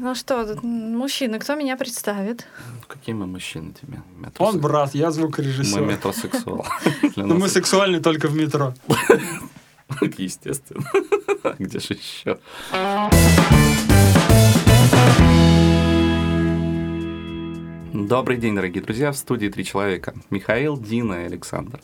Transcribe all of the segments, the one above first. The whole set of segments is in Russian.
Ну что, мужчина, кто меня представит? Какие мы мужчины тебе? Он брат, я Мы звукорежиссер. метросексуал. Для Но мы нас сексуальны только в метро. Естественно. Где же еще? Добрый день, дорогие друзья. В студии три человека. Михаил, Дина и Александр.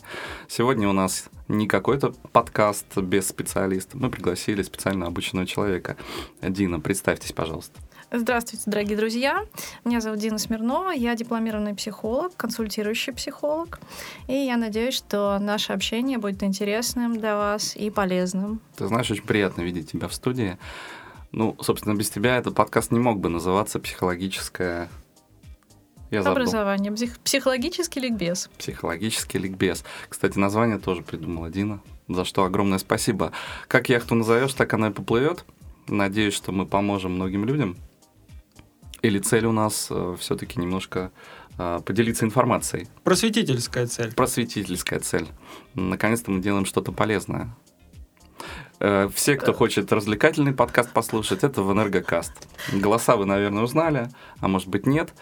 Сегодня у нас не какой-то подкаст без специалиста. Мы пригласили специально обученного человека. Дина, представьтесь, пожалуйста. Здравствуйте, дорогие друзья. Меня зовут Дина Смирнова. Я дипломированный психолог, консультирующий психолог. И я надеюсь, что наше общение будет интересным для вас и полезным. Ты знаешь, очень приятно видеть тебя в студии. Ну, собственно, без тебя этот подкаст не мог бы называться «Психологическое...» Я забыл. Образование. Псих- психологический ликбез. Психологический ликбез. Кстати, название тоже придумала Дина, за что огромное спасибо. Как яхту назовешь, так она и поплывет. Надеюсь, что мы поможем многим людям. Или цель у нас все-таки немножко э, поделиться информацией. Просветительская цель. Просветительская цель. Наконец-то мы делаем что-то полезное. Э, Все, кто хочет развлекательный подкаст послушать, это в Энергокаст. Голоса вы, наверное, узнали, а может быть нет.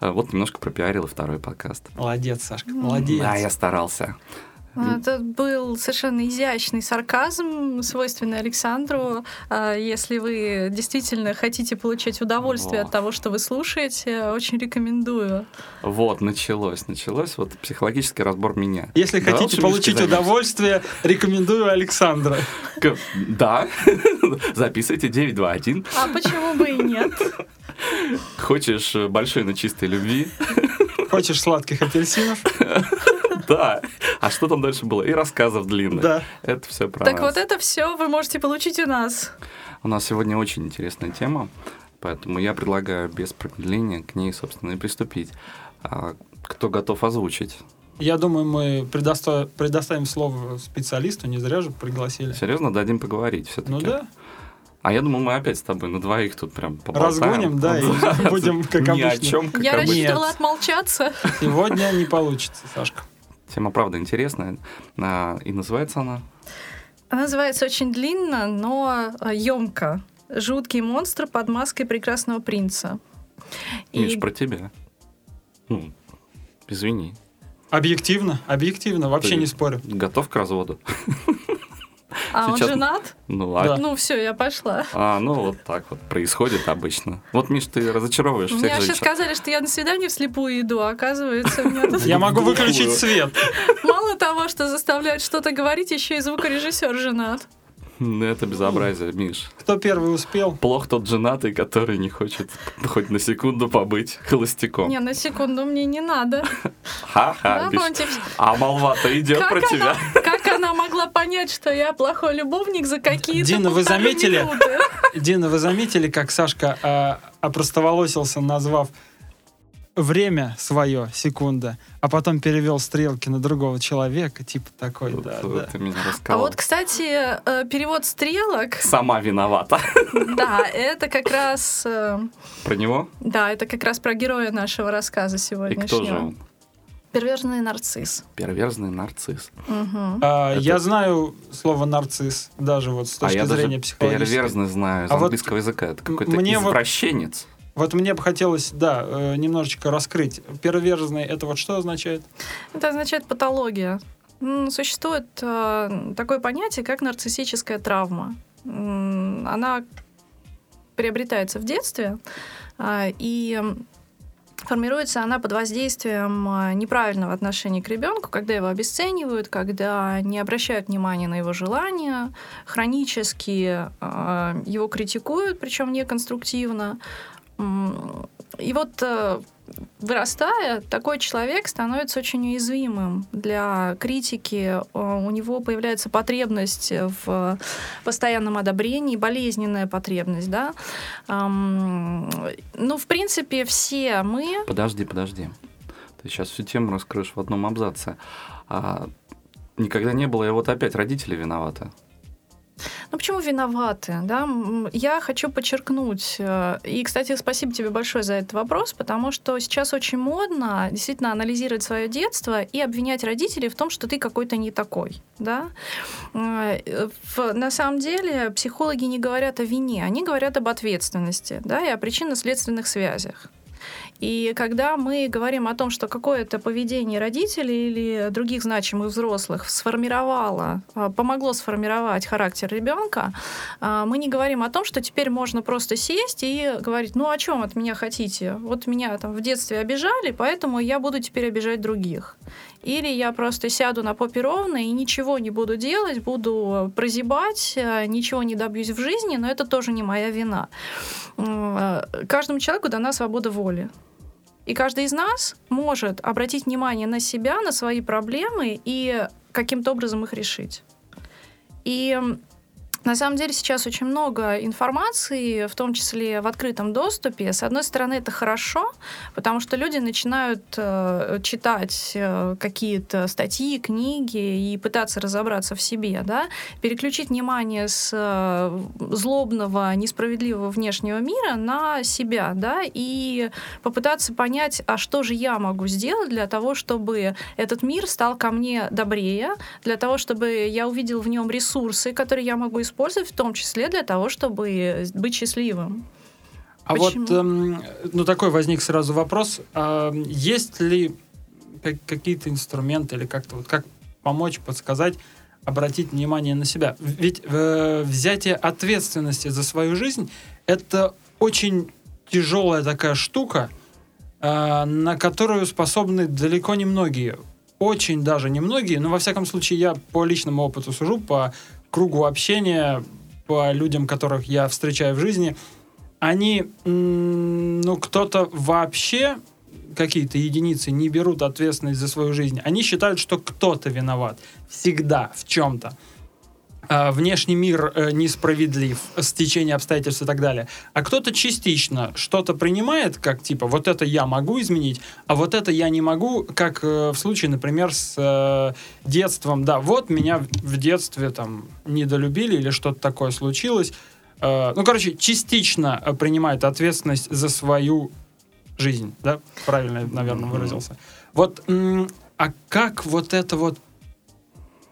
Э, Вот немножко пропиарил и второй подкаст. Молодец, Сашка, молодец. Да, я старался. А, Это был совершенно изящный сарказм, свойственный Александру. А, Если вы действительно хотите получать удовольствие Во. от того, что вы слушаете, очень рекомендую. Вот, началось, началось. Вот психологический разбор меня. Если Давай хотите получить займемся. удовольствие, рекомендую Александра. Да, записывайте 921. А почему бы и нет? Хочешь э, большой, но чистой любви? Хочешь сладких апельсинов? Да. А что там дальше было? И рассказов длинных. Да. Это все про Так нас. вот это все вы можете получить у нас. У нас сегодня очень интересная тема, поэтому я предлагаю без промедления к ней, собственно, и приступить. А, Кто готов озвучить? Я думаю, мы предоста- предоставим слово специалисту, не зря же пригласили. Серьезно, дадим поговорить все-таки. Ну да, А я думал, мы опять с тобой на двоих тут прям поболтаем. разгоним, да, и будем, как Ни о обычно. чем, как Я обычно. рассчитывала отмолчаться. Сегодня не получится, Сашка. Тема, правда, интересная. А, И называется она... Она называется очень длинно, но емко. Жуткий монстр под маской прекрасного принца. И Миш, про тебя. Ну, извини. Объективно, объективно, вообще Ты не спорю. Готов к разводу? а он сейчас- женат? Ну, а, Да. Ну все, я пошла. а, ну вот так вот происходит обычно. Вот, Миш, ты разочаровываешь всех Мне вообще женщин. сказали, что я на свидание вслепую иду, а оказывается, у меня тут Я могу выключить свет. мало того, что заставляют что-то говорить, еще и звукорежиссер женат. Ну, Это безобразие, Миш. Кто первый успел? Плох тот женатый, который не хочет хоть на секунду побыть холостяком. Не, на секунду мне не надо. Ха-ха, Миш. Напомните, А молва-то идет про тебя. Могла понять, что я плохой любовник за какие-то Дина, вы заметили? минуты? Дина, вы заметили, как Сашка а, опростоволосился, назвав время свое, секунда, а потом перевел стрелки на другого человека, типа такой, Вот, да, вот да. Ты меня А вот, кстати, э, перевод стрелок, Сама виновата. да, это как раз, э, Про него? да, это как раз про героя нашего рассказа И сегодняшнего. кто же он? Перверзный нарцисс. Перверзный нарцисс. Мгм. А, Это- Я знаю слово нарцисс, даже вот с А точки я зрения психологической. перверзный знаю из А вот английского языка. Это какой-то мне вот- извращенец. Вот мне бы хотелось, да, э, немножечко раскрыть. Перверзный, это вот что означает? Это означает патология. Существует э, такое понятие, как нарциссическая травма. Она приобретается в детстве, а, и формируется она под воздействием а, неправильного отношения к ребенку, когда его обесценивают, когда не обращают внимания на его желания, хронически а, его критикуют, причем неконструктивно. И вот э, вырастая, такой человек становится очень уязвимым для критики. Э, У него появляется потребность в постоянном одобрении, болезненная потребность, да. Ну, в принципе, все мы Подожди, подожди. Ты сейчас всю тему раскроешь в одном абзаце. А, никогда не было, и вот опять родители виноваты. Ну почему виноваты? Да? Я хочу подчеркнуть, э, и, кстати, спасибо тебе большое за этот вопрос, потому что сейчас очень модно действительно анализировать свое детство и обвинять родителей в том, что ты какой-то не такой. Да? Э, на самом деле психологи не говорят о вине, они говорят об ответственности да, и о причинно-следственных связях. И когда мы говорим о том, что какое-то поведение родителей или других значимых взрослых сформировало, а, помогло сформировать характер ребенка, а, мы не говорим о том, что теперь можно просто сесть и говорить, ну о чем от меня хотите? Вот меня там в детстве обижали, поэтому я буду теперь обижать других. Или я просто сяду на попе ровно и ничего не буду делать, буду прозябать, э, ничего не добьюсь в жизни, но это тоже не моя вина. Э, Каждому человеку дана свобода воли. И каждый из нас может обратить внимание на себя, на свои проблемы и каким-то образом их решить. И на самом деле сейчас очень много информации, в том числе в открытом доступе. С одной стороны, это хорошо, потому что люди начинают э, читать э, какие-то статьи, книги и пытаться разобраться в себе, да, переключить внимание с э, злобного, несправедливого внешнего мира на себя, да, и попытаться понять, а что же я могу сделать для того, чтобы этот мир стал ко мне добрее, для того, чтобы я увидел в нем ресурсы, которые я могу использовать, в том числе для того, чтобы быть счастливым. А Почему? вот, эм, ну такой возник сразу вопрос, а, есть ли как- какие-то инструменты или как-то вот как помочь, подсказать, обратить внимание на себя? Ведь э, взятие ответственности за свою жизнь это очень тяжелая такая штука, э, на которую способны далеко не многие. Очень даже немногие, но во всяком случае я по личному опыту сужу, по кругу общения, по людям, которых я встречаю в жизни, они, ну, кто-то вообще, какие-то единицы, не берут ответственность за свою жизнь. Они считают, что кто-то виноват. Всегда в чем-то. А, внешний мир э, несправедлив, стечение обстоятельств и так далее. А кто-то частично что-то принимает, как типа, вот это я могу изменить, а вот это я не могу, как э, в случае, например, с э, детством. Да, вот меня в- детстве там недолюбили или что-то такое случилось. Ну, короче, частично принимает ответственность за свою жизнь, да? Правильно, наверное, выразился. Вот, а как вот это вот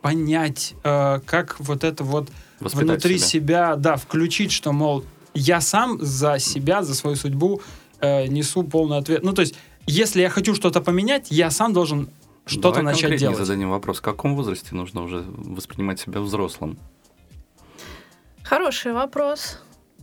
понять, э, как вот это вот Воспитать внутри себя. себя. да, включить, что, мол, я сам за себя, за свою судьбу э, несу полный ответ. Ну, то есть, если я хочу что-то поменять, я сам должен что-то Давай начать делать. зададим вопрос. В каком возрасте нужно уже воспринимать себя взрослым? Хороший вопрос.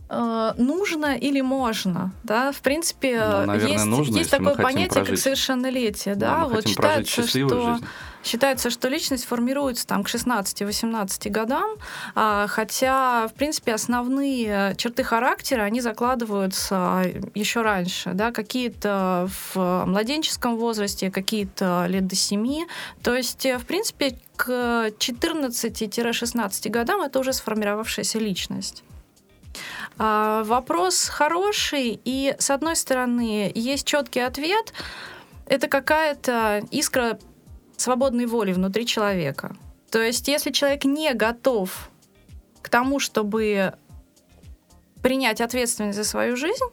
Э, Нужно или можно, да? В принципе, Ну, наверное, есть, нужно, есть такое понятие, как прожить. совершеннолетие, Да, да? мы вот хотим прожить считается, счастливую что жизнь. Считается, что личность формируется там к 16-18 годам, а, хотя, в принципе, основные черты характера, они закладываются еще раньше, да, какие-то в младенческом возрасте, какие-то лет до 7. То есть, э, в принципе, к 14-16 годам это уже сформировавшаяся личность. А, Вопрос хороший, и с одной стороны есть четкий ответ, это какая-то искра свободной воли внутри человека. То есть, если человек не готов к тому, чтобы принять ответственность за свою жизнь,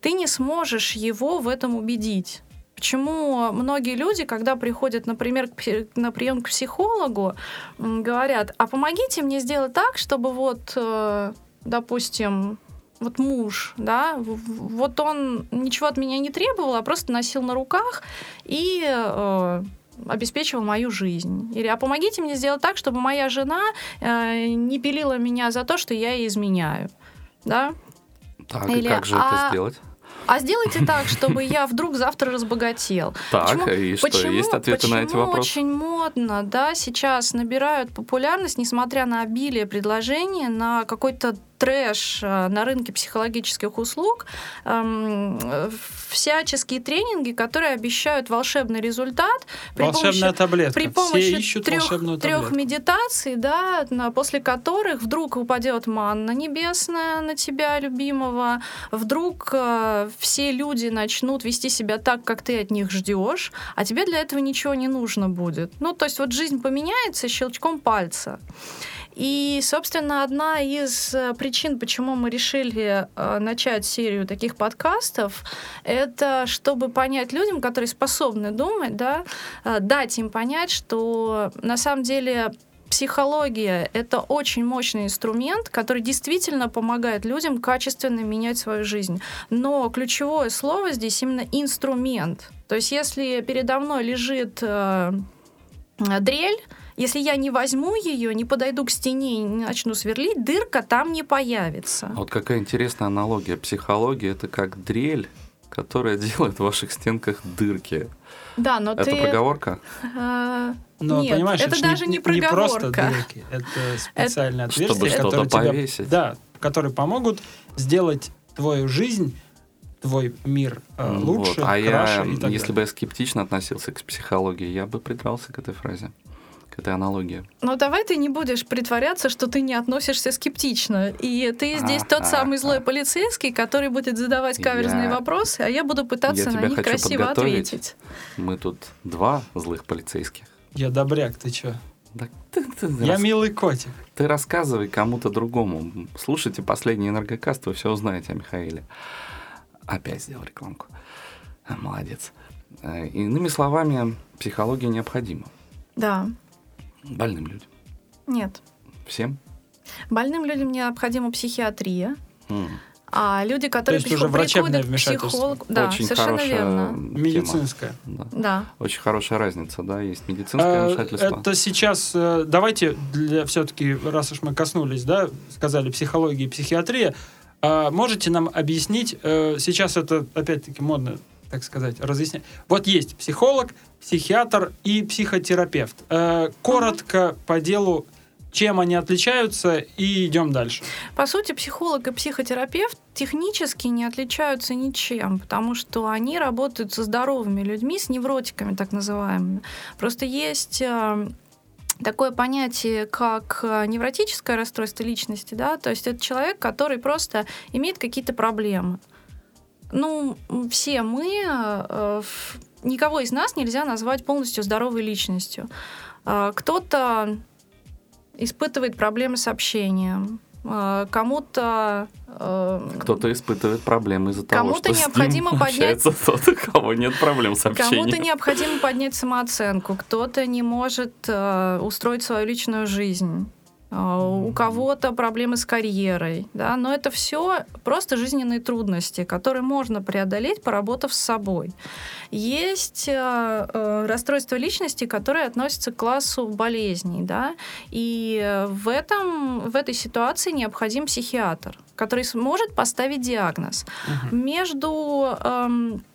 ты не сможешь его в этом убедить. Почему многие люди, когда приходят, например, на прием к психологу, говорят, а помогите мне сделать так, чтобы вот, э, допустим, вот муж, да, вот он ничего от меня не требовал, а просто носил на руках и обеспечивал мою жизнь. Или а помогите мне сделать так, чтобы моя жена э, не пилила меня за то, что я ей изменяю. Да? Так, Или, и как же это а, сделать? А сделайте так, чтобы я вдруг завтра разбогател. Так, Почему- и что, почему, есть ответы на эти почему вопросы? очень модно, да, сейчас набирают популярность, несмотря на обилие предложений, на какой-то трэш э, на рынке психологических услуг, эм, всяческие тренинги, которые обещают волшебный результат при Волшебная помощи таблетка. при Все помощи ищут трех, трех таблетку. медитаций, да, после которых вдруг упадет манна небесная на тебя, любимого, вдруг э, все люди начнут вести себя так, как ты от них ждешь, а тебе для этого ничего не нужно будет. Ну, то есть вот жизнь поменяется щелчком пальца. И, собственно, одна из э, причин, почему мы решили э, начать серию таких подкастов, это чтобы понять людям, которые способны думать, да, э, дать им понять, что на самом деле психология — это очень мощный инструмент, который действительно помогает людям качественно менять свою жизнь. Но ключевое слово здесь именно инструмент. То есть если передо мной лежит э, дрель, если я не возьму ее, не подойду к стене и не начну сверлить, дырка там не появится. Вот какая интересная аналогия. Психология — это как дрель, которая делает в ваших стенках дырки. Да, но это ты... проговорка? А, Но Нет, понимаешь, это ж даже не не просто проговорка. дырки, это специальные Чтобы отверстия, что-то которые тебя, повесить. да, которые помогут сделать твою жизнь, твой мир э, Ну лучше, вот. А я, краше и так если бы далее. я скептично относился к психологии, я бы придрался к этой фразе, к этой аналогии. Но давай ты не будешь притворяться, что ты не относишься скептично. И ты здесь тот Ага. самый злой полицейский, который будет задавать каверзные Я- вопросы, а я буду пытаться Я на них хочу красиво ответить. Мы тут два злых полицейских. Я добряк, ты чё? Да ты, ты Я рас- милый котик. ты рассказывай кому-то другому. Слушайте последний энергокаст, вы все узнаете о Михаиле. Опять сделал рекламку. А, Молодец. Э, Иными словами, психология необходима Да. Больным людям. Нет. Всем. Больным людям необходима психиатрия, М. а люди, которые есть уже врачебное вмешательство. психологу... Да, Очень совершенно хорошая верно. тема. Медицинская. Да. Да. Очень хорошая разница, да, есть медицинское Э, вмешательство. Это сейчас, э, давайте для все-таки, раз уж мы коснулись, да, сказали психология и психиатрия, а можете нам объяснить, э, сейчас это опять-таки модно, так сказать, разъяснять. Вот есть психолог, психиатр и психотерапевт. Э, Коротко по делу, чем они отличаются, и идем дальше. По сути, психолог и психотерапевт технически не отличаются ничем, потому что они работают со здоровыми людьми, с невротиками так называемыми. Просто есть э, такое понятие, как э, невротическое расстройство личности, да, то есть это человек, который просто имеет какие-то проблемы. Ну, все мы, э, никого из нас нельзя назвать полностью здоровой личностью. Э, Кто-то испытывает проблемы с общением, э, кому-то э, Кто-то испытывает проблемы из-за того, Кому-то что необходимо с ним поднять- тот, у кого нет проблем с Кому-то общением. необходимо поднять самооценку, кто-то не может э, устроить свою личную жизнь. Э, У кого-то проблемы с карьерой, да, но это все просто жизненные трудности, которые можно преодолеть, поработав с собой. Есть э, э, расстройства личности, которые относятся к классу болезней, да, и в этом в этой ситуации необходим психиатр, который сможет поставить диагноз. Между эм, э,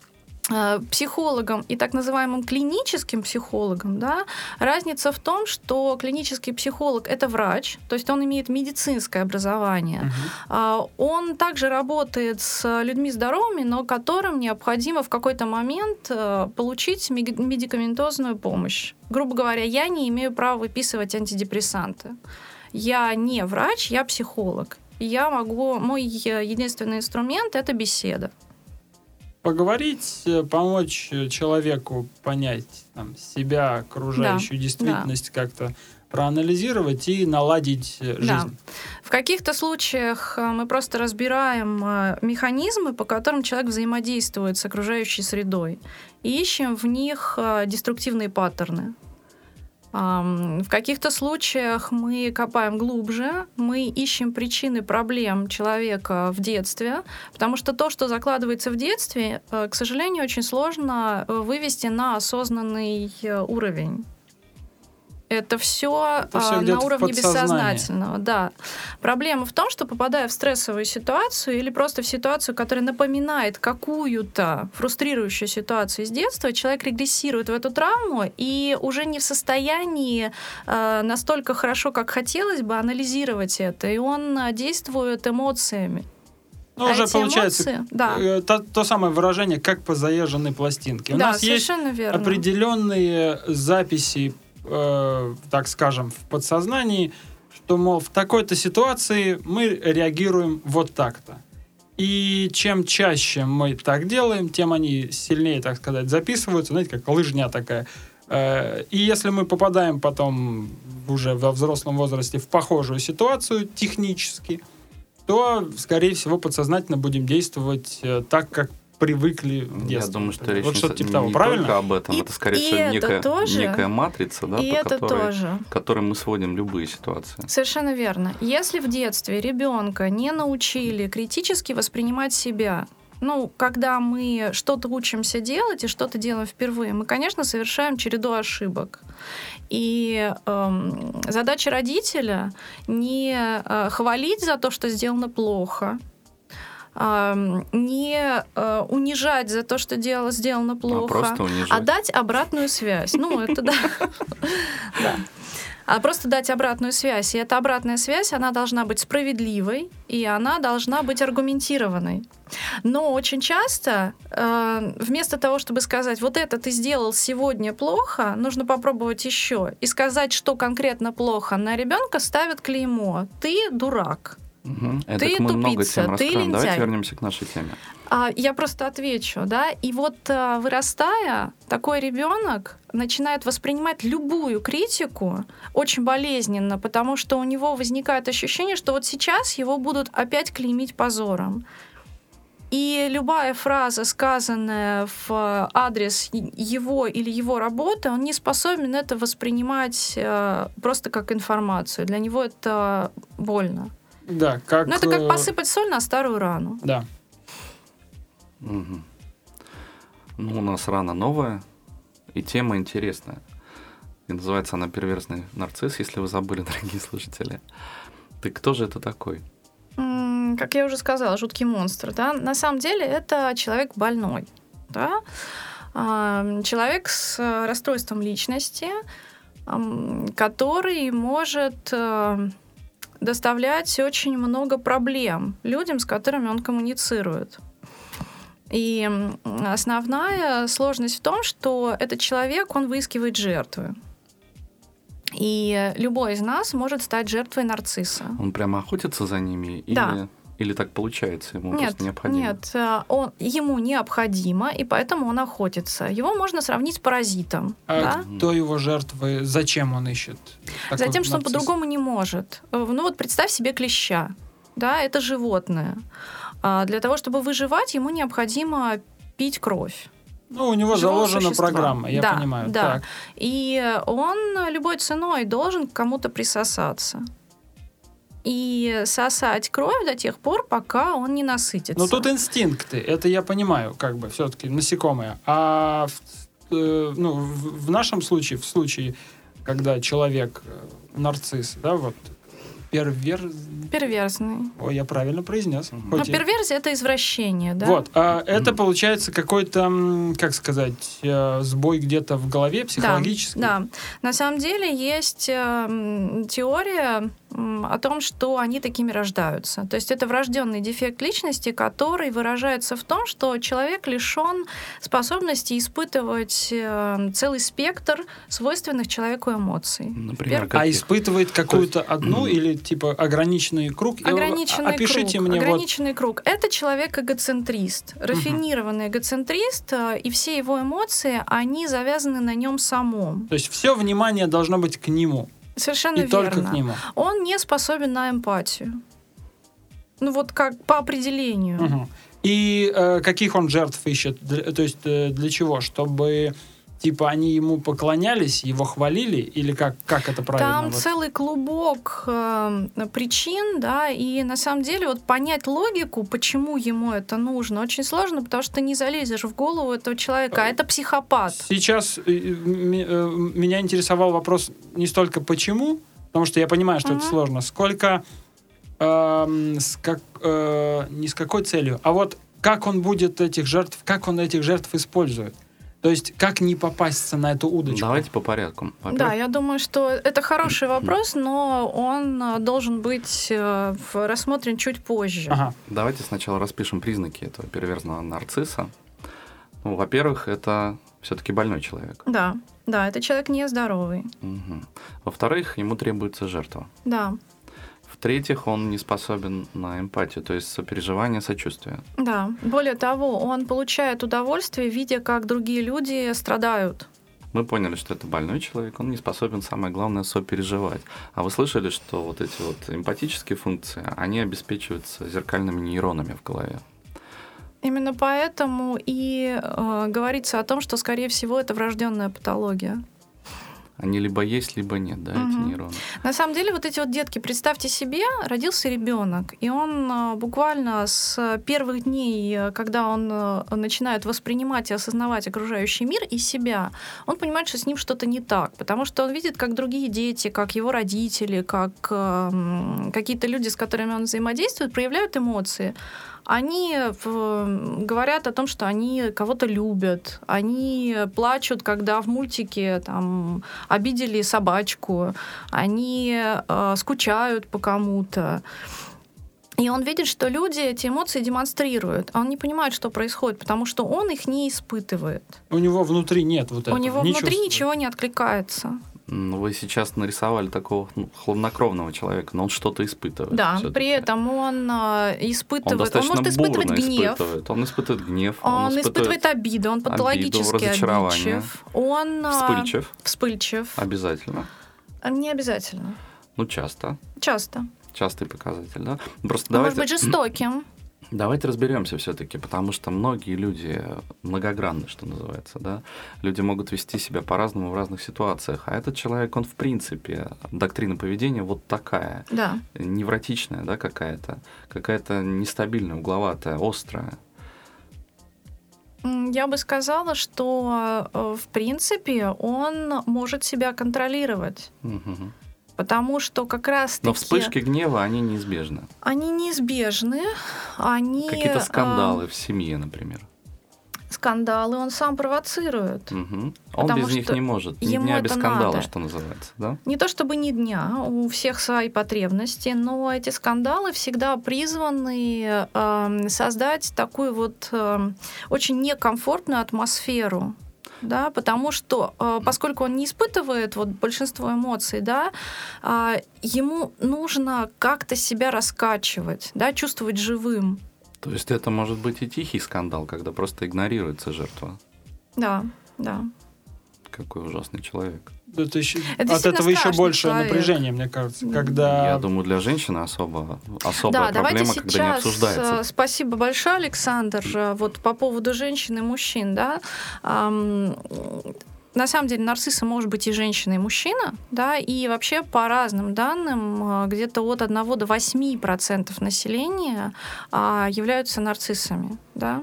психологом и так называемым клиническим психологом, да, разница в том, что клинический психолог это врач, то есть он имеет медицинское образование. А, Он также работает с людьми здоровыми, но которым необходимо в какой-то момент э, получить медикаментозную помощь. Грубо говоря, я не имею права выписывать антидепрессанты. Я не врач, я психолог. Я могу, мой э, единственный инструмент это беседа. Поговорить, э, помочь э, человеку понять там, себя, окружающую Да, действительность как-то проанализировать и наладить э, жизнь. Да. В каких-то случаях мы просто разбираем механизмы, по которым человек взаимодействует с окружающей средой, и ищем в них деструктивные паттерны. В каких-то случаях мы копаем глубже, мы ищем причины проблем человека в детстве, потому что то, что закладывается в детстве, э, к сожалению, очень сложно э, вывести на осознанный э, уровень. Это все Это всё где-то на уровне бессознательного, да. Проблема в том, что попадая в стрессовую ситуацию или просто в ситуацию, которая напоминает какую-то фрустрирующую ситуацию из детства, человек регрессирует в эту травму и уже не в состоянии э, настолько хорошо, как хотелось бы, анализировать это. И он э, действует эмоциями. Ну, А уже получается эмоции- да. э, то, то самое выражение, как по заезженной пластинке. У да, нас есть верно. определенные записи, э, так скажем, в подсознании, что, мол, в такой-то ситуации мы реагируем вот так-то. И чем чаще мы так делаем, тем они сильнее, так сказать, записываются. Знаете, как лыжня такая. Э, И если мы попадаем потом уже во взрослом возрасте в похожую ситуацию технически, то, скорее всего, подсознательно будем действовать э, так, как привыкли в Я детстве. думаю, что речь Вот не, что-то типа того, не правильно? только об этом. И- это, скорее всего, это некая, тоже. некая матрица, да, и по это которой, тоже. которой мы сводим любые ситуации. Совершенно верно. Если в детстве ребенка не научили критически воспринимать себя, ну, когда мы что-то учимся делать и что-то делаем впервые, мы, конечно, совершаем череду ошибок. И эм, задача родителя не э, хвалить за то, что сделано плохо, не э, унижать за то, что дело сделано А плохо, унижать. а дать обратную связь. Ну, это да. Да. А просто дать обратную связь. И эта обратная связь, она должна быть справедливой, и она должна быть аргументированной. Но очень часто э, вместо того, чтобы сказать, вот это ты сделал сегодня плохо, нужно попробовать еще. И сказать, что конкретно плохо, на ребенка ставят клеймо. Ты дурак. Мгм. Это Ты мы много тем ты раскроем. Давайте лентяй. вернемся к нашей теме. А, я просто отвечу, да. И вот а, вырастая, такой ребенок начинает воспринимать любую критику очень болезненно, потому что у него возникает ощущение, что вот сейчас его будут опять клеймить позором. И любая фраза, сказанная в адрес его или его работы, он не способен это воспринимать э, просто как информацию. Для него это больно. Да, как... Ну, это как э, посыпать соль на старую рану. Да. Мгм. Ну, у нас рана новая, и тема интересная. И называется она «Перверзный нарцисс», если вы забыли, дорогие слушатели. Ты кто же это такой? Как я уже сказала, жуткий монстр, да, на самом деле это человек больной, да, А, человек с э, расстройством личности, который может э, доставлять очень много проблем людям, с которыми он коммуницирует. И основная сложность в том, что этот человек, он выискивает жертвы. И любой из нас может стать жертвой нарцисса. Он прямо охотится за ними? Да. Или, или так получается, ему Нет, просто необходимо? нет, э, он, ему необходимо, и поэтому он охотится. Его можно сравнить с паразитом. А да? кто его жертвы? Зачем он ищет? Затем, что он по-другому не может. Э, Ну вот представь себе клеща. Да, это животное. А Для того, чтобы выживать, ему необходимо пить кровь. Ну, у него живого заложена существа. программа, я Да, понимаю. да. Так. И он любой ценой должен к кому-то присосаться. И сосать кровь до тех пор, пока он не насытится. Но тут инстинкты, это я понимаю, как бы все-таки насекомые. А в, э, ну, в, в нашем случае, в случае, когда человек э, нарцисс, да, вот первер... Перверзный. Ой, я правильно произнес. Мгм. Но хоть и- перверзия это извращение, да? Вот, а это получается какой-то, как сказать, э, сбой где-то в голове психологический. Да, на самом деле есть э, теория о том, что они такими рождаются. То есть это врожденный дефект личности, который выражается в том, что человек лишен способности испытывать э, целый спектр свойственных человеку эмоций. Например, Пер- А испытывает какую-то одну или типа ограниченный круг? Ограниченный Опишите круг. мне вот ограниченный круг. Это человек эгоцентрист, рафинированный эгоцентрист, э, и все его эмоции, они завязаны на нем самом. То есть все внимание должно быть к нему. Совершенно и верно. только к нему. Он не способен на эмпатию. Ну вот как по определению. Мгм. И э, каких он жертв ищет? Для- то есть э, для чего? Чтобы типа они ему поклонялись, его хвалили? Или как, как это правильно? Там Вот. целый клубок э, причин, да, и на самом деле вот понять логику, почему ему это нужно, очень сложно, потому что ты не залезешь в голову этого человека, а это психопат. Сейчас э, м- э, меня интересовал вопрос не столько почему, потому что я понимаю, что это Мгм. сложно, сколько эм, с как, э, не с какой целью, а вот как он будет этих жертв, как он этих жертв использует. То есть как не попасться на эту удочку. Давайте по порядку. Да, Во-первых, я думаю, что это хороший вопрос, но он э, должен быть э, рассмотрен чуть позже. Ага. Давайте сначала распишем признаки этого перверзного нарцисса. Ну, во-первых, это все-таки больной человек. Да, да, это человек нездоровый. Мгм. Во-вторых, ему требуется жертва. Да, В-третьих, он не способен на эмпатию, то есть сопереживание, сочувствие. да. Более того, он получает удовольствие, видя, как другие люди страдают. Мы поняли, что это больной человек, он не способен, самое главное, сопереживать. А вы слышали, что вот эти вот эмпатические функции, они обеспечиваются зеркальными нейронами в голове? Именно поэтому и э, говорится о том, что, скорее всего, это врожденная патология. Они либо есть, либо нет, да, эти нейроны. На самом деле, вот эти вот детки, представьте себе, родился ребенок, и он э, буквально с первых дней, э, когда он э, начинает воспринимать и осознавать окружающий мир и себя, он понимает, что с ним что-то не так, потому что он видит, как другие дети, как его родители, как э, какие-то люди, с которыми он взаимодействует, проявляют эмоции они говорят о том, что они кого-то любят, они плачут, когда в мультике там обидели собачку, они э, скучают по кому-то. И он видит, что люди эти эмоции демонстрируют, а он не понимает, что происходит, потому что он их не испытывает. У него внутри нет вот этого. У него не внутри чувствует. ничего не откликается. Ну, Вы сейчас нарисовали такого ну, хладнокровного человека, но он что-то испытывает. Да, всё-таки. при этом он э, он испытывает, он, достаточно может испытывать гнев, испытывает. Он испытывает гнев, он, испытывает обиду, он патологически разочарование. обидчив, он э, вспыльчив, вспыльчив. обязательно. Не обязательно. Ну, часто. Часто. Частый показатель, да? Просто Он давайте, может быть жестоким. Давайте разберемся все-таки, потому что многие люди многогранны, что называется, да? Люди могут вести себя по-разному в разных ситуациях, а этот человек, он в принципе, доктрина поведения вот такая, Да. невротичная, да, какая-то, какая-то нестабильная, угловатая, острая. Я бы сказала, что э, в принципе он может себя контролировать. Мгм. Потому что как раз Но вспышки гнева, они неизбежны. они неизбежны, они Какие-то э, скандалы в семье, например. скандалы он сам провоцирует. Мгм. Он без них не может. Ни ему дня без скандала, надо. что называется, да? Не то чтобы ни дня, у всех свои потребности, но эти скандалы всегда призваны эм, создать такую вот эм, очень некомфортную атмосферу. Да, потому что, э, поскольку он не испытывает вот большинство эмоций, да, а, ему нужно как-то себя раскачивать, да, чувствовать живым. То есть это может быть и тихий скандал, когда просто игнорируется жертва. Да, да. Какой ужасный человек. Это еще- Это от этого еще больше человек. напряжение, мне кажется, когда... Я думаю, для женщины особо, особая да, проблема, когда не сейчас, обсуждается. э, Спасибо большое, Александр. Э, Вот по поводу женщин и мужчин, да. на самом деле нарциссы может быть и женщина, и мужчина, да, и вообще по разным данным э, где-то от 1 до 8 процентов населения а, являются нарциссами, да.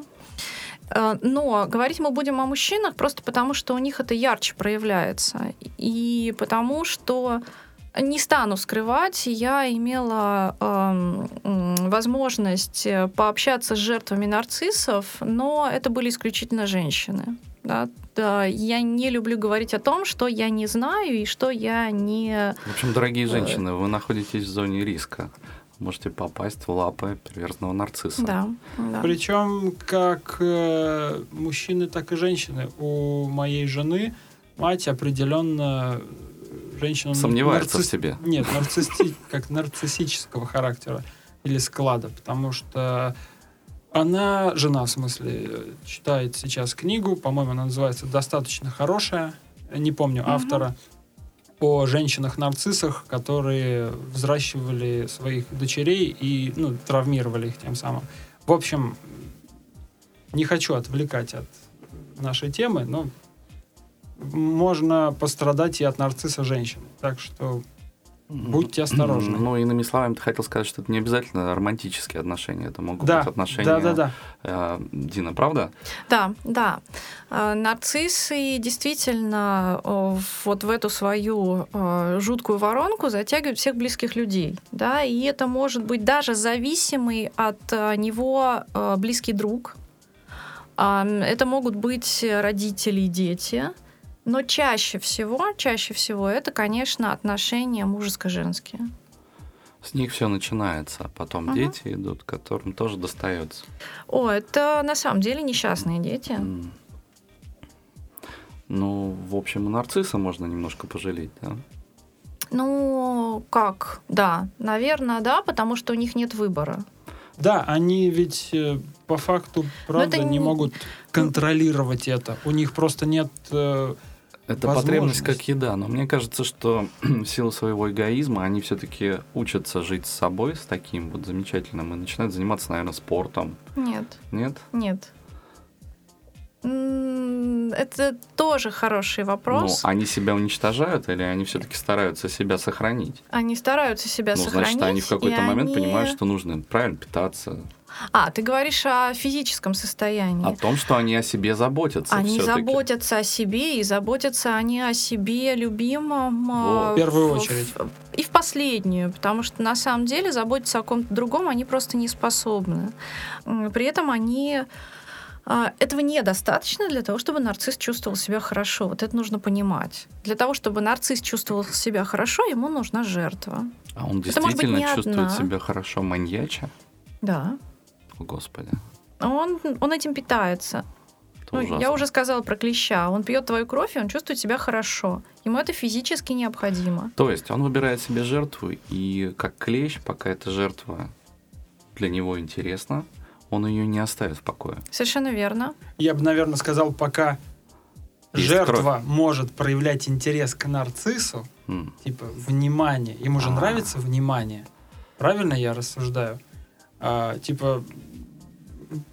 Э, Но говорить мы будем о мужчинах просто потому, что у них это ярче проявляется. И потому что не стану скрывать, я имела эм, м, возможность э, пообщаться с жертвами нарциссов, но это были исключительно женщины. Да? Да, я не люблю говорить о том, что я не знаю и что я не... В общем, Э. дорогие женщины, вы находитесь в зоне риска. Можете попасть в лапы перверзного нарцисса. Да, да. Причем как э, мужчины, так и женщины. У моей жены мать определенно женщина... Сомневается в нарцисс- себе. Нет, нарцисси- как нарциссического характера или склада, потому что она, жена в смысле, э, читает сейчас книгу, по-моему, она называется «Достаточно хорошая», не помню автора, о женщинах-нарциссах, которые взращивали своих дочерей и ну, травмировали их тем самым. В общем, не хочу отвлекать от нашей темы, но можно пострадать и от нарцисса женщины. Так что Будьте осторожны. Ну, иными словами, ты хотел сказать, что это не обязательно романтические отношения, это могут да, быть отношения. да, да, да. э, Дина, правда? Да, да. Э, Нарциссы действительно э, вот в эту свою э, жуткую воронку затягивают всех близких людей. Да? И это может быть даже зависимый от него близкий друг. Это могут быть родители и дети. Но чаще всего, чаще всего это, конечно, отношения мужеско-женские. С них все начинается, а потом Мгм. дети идут, которым тоже достается. О, это на самом деле несчастные дети. Ну, в общем, и нарцисса можно немножко пожалеть, да? Ну, как? Да, наверное, да, потому что у них нет выбора. Да, они ведь э, по факту, правда, не не- могут контролировать это. У них просто нет э, Это потребность как еда, но мне кажется, что в силу своего эгоизма они все-таки учатся жить с собой, с таким вот замечательным, и начинают заниматься, наверное, спортом. Нет. Нет? Нет. Это тоже хороший вопрос. Ну, они себя уничтожают или они все-таки стараются себя сохранить? Они стараются себя ну, сохранить. Значит, они в какой-то момент они... понимают, что нужно правильно питаться. А, ты говоришь о физическом состоянии. О том, что они о себе заботятся. Они заботятся о себе, и заботятся они о себе любимом. А, в первую очередь. В, и в последнюю, потому что на самом деле заботиться о ком-то другом они просто не способны. При этом они а, этого недостаточно для того, чтобы нарцисс чувствовал себя хорошо. Вот это нужно понимать. Для того, чтобы нарцисс чувствовал себя хорошо, ему нужна жертва. А он действительно чувствует одна. себя хорошо маньяча? Да. Господи. Он, он этим питается. Ну, я уже сказала про клеща. Он пьет твою кровь, и он чувствует себя хорошо. Ему это физически необходимо. То есть он выбирает себе жертву, и как клещ, пока эта жертва для него интересна, он ее не оставит в покое. Совершенно верно. Я бы, наверное, сказал, пока Есть жертва кровь. может проявлять интерес к нарциссу, mm. типа внимание, ему же А-а-а. нравится внимание. Правильно я рассуждаю? А, типа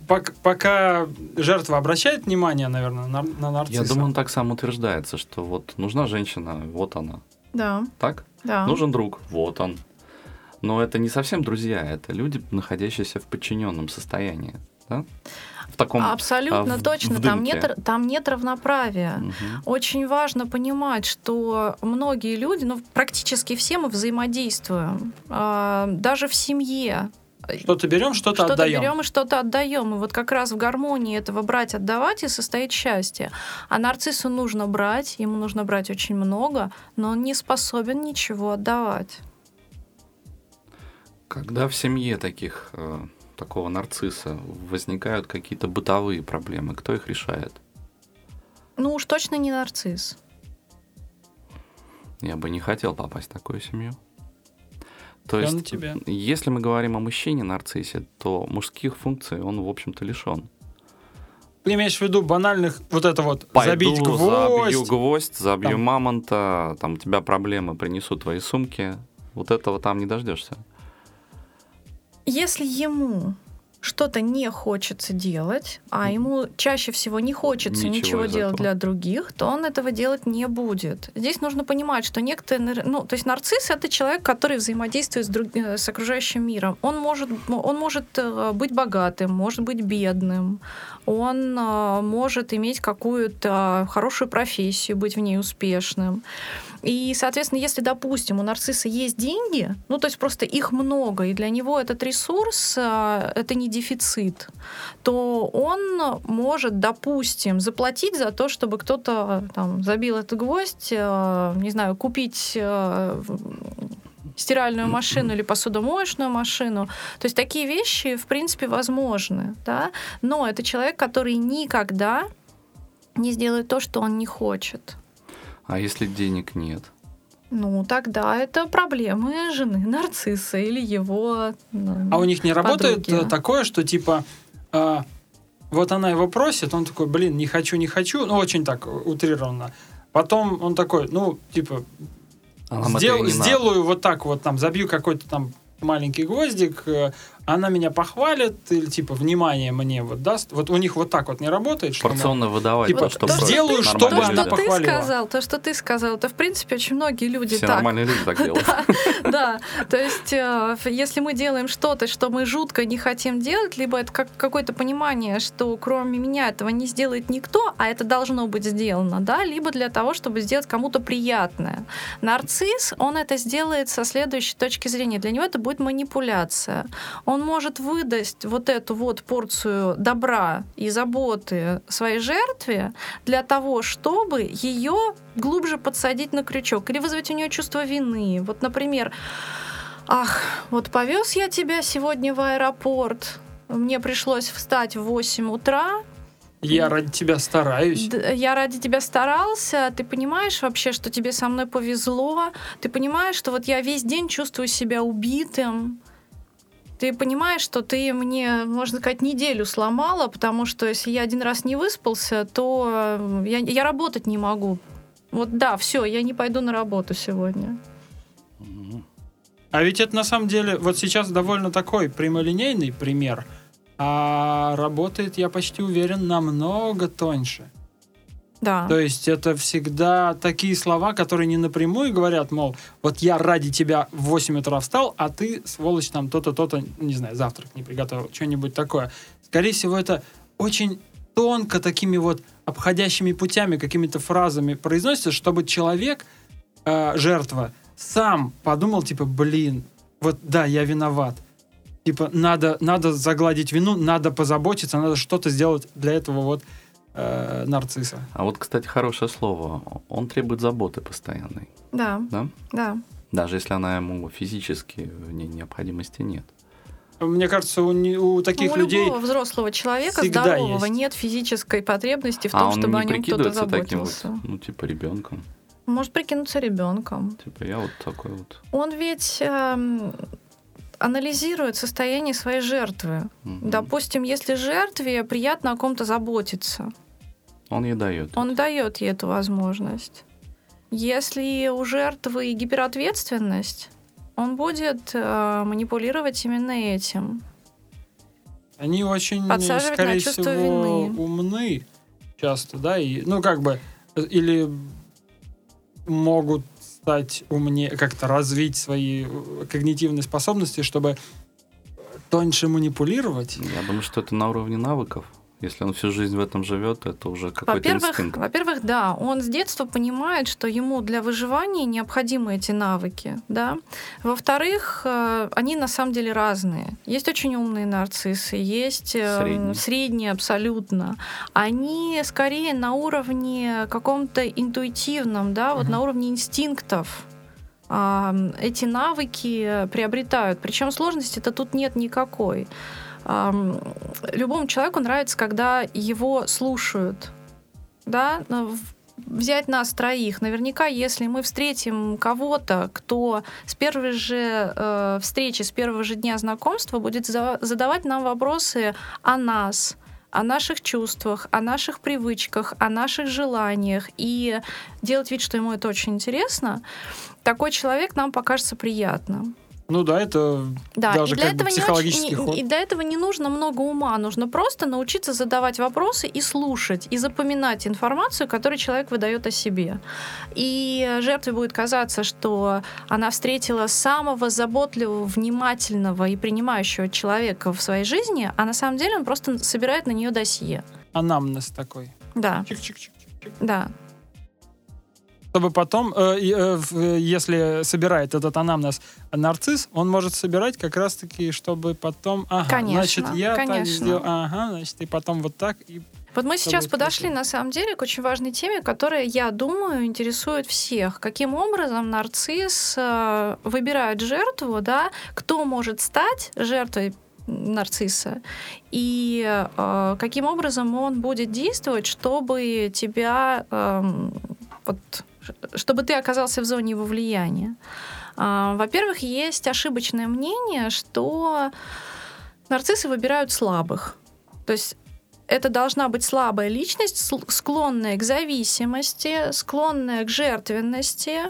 пока, пока жертва обращает внимание, наверное, на, на нарцисса. Я думаю, он так сам утверждается, что вот нужна женщина, вот она. Да. Так? Да. Нужен друг, вот он. Но это не совсем друзья, это люди, находящиеся в подчиненном состоянии. Да? В таком, Абсолютно а, в, точно. В там, нет, там нет равноправия. Угу. Очень важно понимать, что многие люди, ну, практически все мы взаимодействуем. А, даже в семье. Что-то берем, что-то, что-то отдаем. берем и что-то отдаем. И вот как раз в гармонии этого брать, отдавать и состоит счастье. А нарциссу нужно брать, ему нужно брать очень много, но он не способен ничего отдавать. Когда в семье таких, э, такого нарцисса возникают какие-то бытовые проблемы, кто их решает? Ну уж точно не нарцисс. Я бы не хотел попасть в такую семью. То Я есть, на тебя. если мы говорим о мужчине нарциссе, то мужских функций он, в общем-то, лишен. Ты имеешь в виду банальных вот это вот Пойду, забить гвоздь? забью гвоздь, забью там. мамонта, там у тебя проблемы, принесу твои сумки. Вот этого там не дождешься. Если ему что-то не хочется делать, а ему чаще всего не хочется ничего, ничего делать этого. для других, то он этого делать не будет. Здесь нужно понимать, что некоторые, ну, то есть нарцисс это человек, который взаимодействует с, друг, э, с окружающим миром. Он может, он может э, быть богатым, может быть бедным, он э, может иметь какую-то хорошую профессию, быть в ней успешным. И, соответственно, если, допустим, у нарцисса есть деньги, ну, то есть просто их много, и для него этот ресурс э, — это не дефицит, то он может, допустим, заплатить за то, чтобы кто-то там забил этот гвоздь, э, не знаю, купить э, стиральную машину или посудомоечную машину. То есть такие вещи, в принципе, возможны. Да? Но это человек, который никогда не сделает то, что он не хочет. А если денег нет? Ну, тогда это проблемы жены нарцисса или его. Ну, а у них не подруги. работает э, такое, что типа а, вот она его просит, он такой, блин, не хочу, не хочу, ну очень так утрированно. Потом он такой, ну типа сдел, сделаю надо. вот так вот там, забью какой-то там маленький гвоздик, э, она меня похвалит или типа внимание мне вот даст. Вот у них вот так вот не работает. Что Порционно мы, выдавать типа, то, что то, сделаю, что чтобы она похвалила. Ты сказал, то, что ты сказал, это в принципе очень многие люди Все так. нормальные люди так делают. Да, то есть э, если мы делаем что-то, что мы жутко не хотим делать, либо это как какое-то понимание, что кроме меня этого не сделает никто, а это должно быть сделано, да, либо для того, чтобы сделать кому-то приятное. Нарцисс, он это сделает со следующей точки зрения. Для него это будет манипуляция. Он может выдать вот эту вот порцию добра и заботы своей жертве для того, чтобы ее глубже подсадить на крючок или вызвать у нее чувство вины. Вот, например, ах, вот повез я тебя сегодня в аэропорт, мне пришлось встать в 8 утра, я ради тебя стараюсь. Я ради тебя старался. Ты понимаешь вообще, что тебе со мной повезло. Ты понимаешь, что вот я весь день чувствую себя убитым ты понимаешь, что ты мне, можно сказать, неделю сломала, потому что если я один раз не выспался, то э, я, я работать не могу. Вот да, все, я не пойду на работу сегодня. А ведь это на самом деле, вот сейчас довольно такой прямолинейный пример, а работает, я почти уверен, намного тоньше. Да. То есть это всегда такие слова, которые не напрямую говорят, мол, вот я ради тебя в 8 утра встал, а ты, сволочь, там то-то, то-то, не знаю, завтрак не приготовил, что-нибудь такое. Скорее всего, это очень тонко такими вот обходящими путями, какими-то фразами произносится, чтобы человек, э, жертва, сам подумал, типа, блин, вот да, я виноват. Типа, надо, надо загладить вину, надо позаботиться, надо что-то сделать для этого вот э, нарцисса. А вот, кстати, хорошее слово. Он требует заботы постоянной, Да, да? да. Даже если она ему физически в ней необходимости нет. Мне кажется, у, не- у таких Ну, у людей... любого взрослого человека здорового есть. нет физической потребности в а том, он чтобы не о нем кто-то прикидывается таким вот, заботился. ну, типа, ребенком. Может прикинуться ребенком. Типа, я вот такой вот. Он ведь эм, анализирует состояние своей жертвы. Мгм. Допустим, если жертве приятно о ком-то заботиться, Он ей дает. он дает ей эту возможность. Если у жертвы гиперответственность, он будет э, манипулировать именно этим. Они очень, скорее всего, вины. умны часто, да, и, ну, как бы, или могут стать умнее, как-то развить свои э, когнитивные способности, чтобы тоньше манипулировать. Я думаю, что это на уровне навыков. Если он всю жизнь в этом живет, это уже какой-то Во-первых, инстинкт. во-первых, да, он с детства понимает, что ему для выживания необходимы эти навыки, да. Во-вторых, э, они на самом деле разные. Есть очень умные нарциссы, есть э, Средние. средние абсолютно. Они скорее на уровне каком-то интуитивном, да, вот Мгм. на уровне инстинктов эти навыки приобретают. Причем сложности-то тут нет никакой. Любому человеку нравится, когда его слушают. Да? Взять нас троих. Наверняка, если мы встретим кого-то, кто с первой же э, встречи, с первого же дня знакомства будет за- задавать нам вопросы о нас, о наших чувствах, о наших привычках, о наших желаниях и делать вид, что ему это очень интересно, такой человек нам покажется приятным. Ну да, это Да, Даже и для как бы этого не психологический очень- ход. и для этого не нужно много ума, нужно просто научиться задавать вопросы и слушать, и запоминать информацию, которую человек выдает о себе. И жертве будет казаться, что она встретила самого заботливого, внимательного и принимающего человека в своей жизни, а на самом деле он просто собирает на нее досье. анамнез такой. Да, Чик-чик-чик-чик. да. Чтобы потом, э, э, э, если собирает этот анамнез нарцисс, он может собирать как раз-таки, чтобы потом, ага, Конечно, значит, я так конечно. сделал, ага, значит, и потом вот так, и Вот мы сейчас подошли на самом деле к очень важной теме, которая, я думаю, интересует всех. Каким образом нарцисс э, выбирает жертву, да, кто может стать жертвой нарцисса и э, каким образом он будет действовать, чтобы тебя эм, вот, чтобы ты оказался в зоне его влияния. А, Во-первых, есть ошибочное мнение, что нарциссы выбирают слабых. То есть это должна быть слабая личность, склонная к зависимости, склонная к жертвенности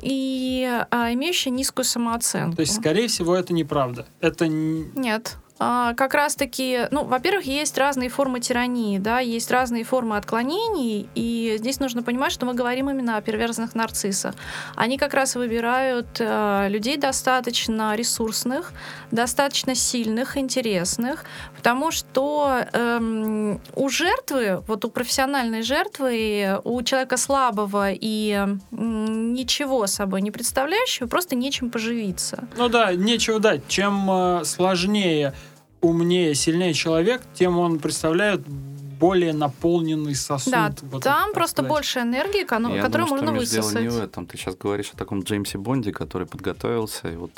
и а, имеющая низкую самооценку. То есть, скорее всего, это неправда. Это Нет. А, Как раз-таки, ну, во-первых, есть разные формы тирании, да, есть разные формы отклонений, и здесь нужно понимать, что мы говорим именно о перверзных нарциссах. Они как раз выбирают э, людей достаточно ресурсных, достаточно сильных, интересных, потому что эм, у жертвы, вот у профессиональной жертвы, у человека слабого и ничего собой не представляющего, просто нечем поживиться. Ну да, нечего дать. Чем э, сложнее, умнее, сильнее человек, тем он представляет более наполненный сосуд. Да, вот там так просто сказать. больше энергии, кано- Я которую думаю, что можно Миш, дело высосать. не в этом. Ты сейчас говоришь о таком Джеймсе Бонде, который подготовился и вот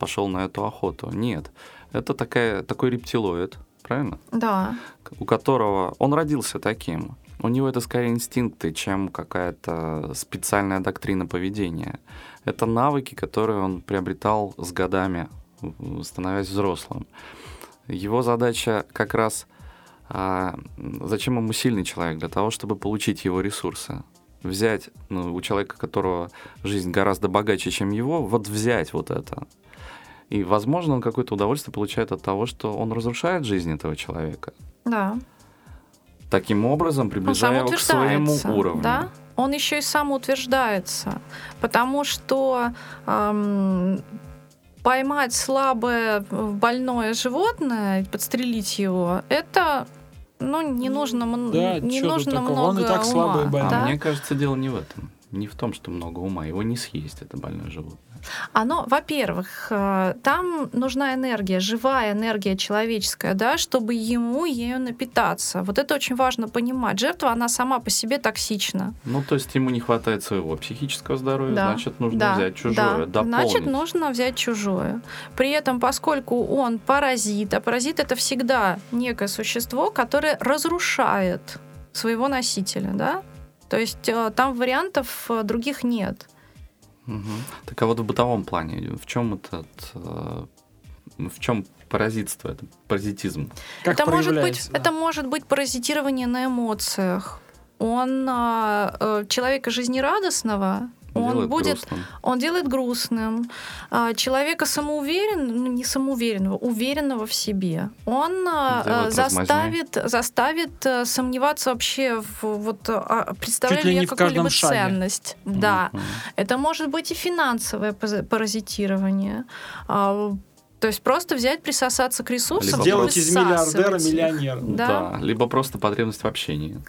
пошел на эту охоту. Нет. Это такая, такой рептилоид, правильно? Да, У которого... Он родился таким. У него это скорее инстинкты, чем какая-то специальная доктрина поведения. Это навыки, которые он приобретал с годами, становясь взрослым. Его задача как раз... а, зачем ему сильный человек? Для того, чтобы получить его ресурсы. взять ну, у человека, которого жизнь гораздо богаче, чем его, вот взять вот это. И, возможно, он какое-то удовольствие получает от того, что он разрушает жизнь этого человека. Да. Таким образом, приближая его к своему уровню. Да? Он еще и самоутверждается. Потому что эм, поймать слабое больное животное, подстрелить его, это ну, не нужно, да, не нужно много Он и так ума. слабый больной. Да? А мне кажется, дело не в этом. Не в том, что много ума. Его не съесть, это больное животное. Оно, во-первых, э, там нужна энергия, живая энергия человеческая, да, чтобы ему ею напитаться. Вот это очень важно понимать. Жертва, она сама по себе токсична. Ну, то есть ему не хватает своего психического здоровья, Да, значит, нужно да, взять чужое, да. дополнить. Значит, нужно взять чужое. При этом, поскольку он паразит, а паразит это всегда некое существо, которое разрушает своего носителя, да? То есть э, там вариантов э, других нет. Мгм. Так а вот в бытовом плане, в чем этот, э, в чем паразитство, это паразитизм? Как это может быть, да. это может быть паразитирование на эмоциях. Он а, э, человека жизнерадостного, он Делает будет, грустным. он делает грустным. А, человека самоуверенного, ну не самоуверенного, уверенного в себе. Он а, Делает э, заставит, заставит э, сомневаться вообще в вот а, в каждом какую-либо шаге. ценность. Да. Мгм. Это может быть и финансовое паразитирование. А, То есть просто взять, присосаться к ресурсам. Либо Сделать из миллиардера миллионера. Да. Либо просто потребность в общении.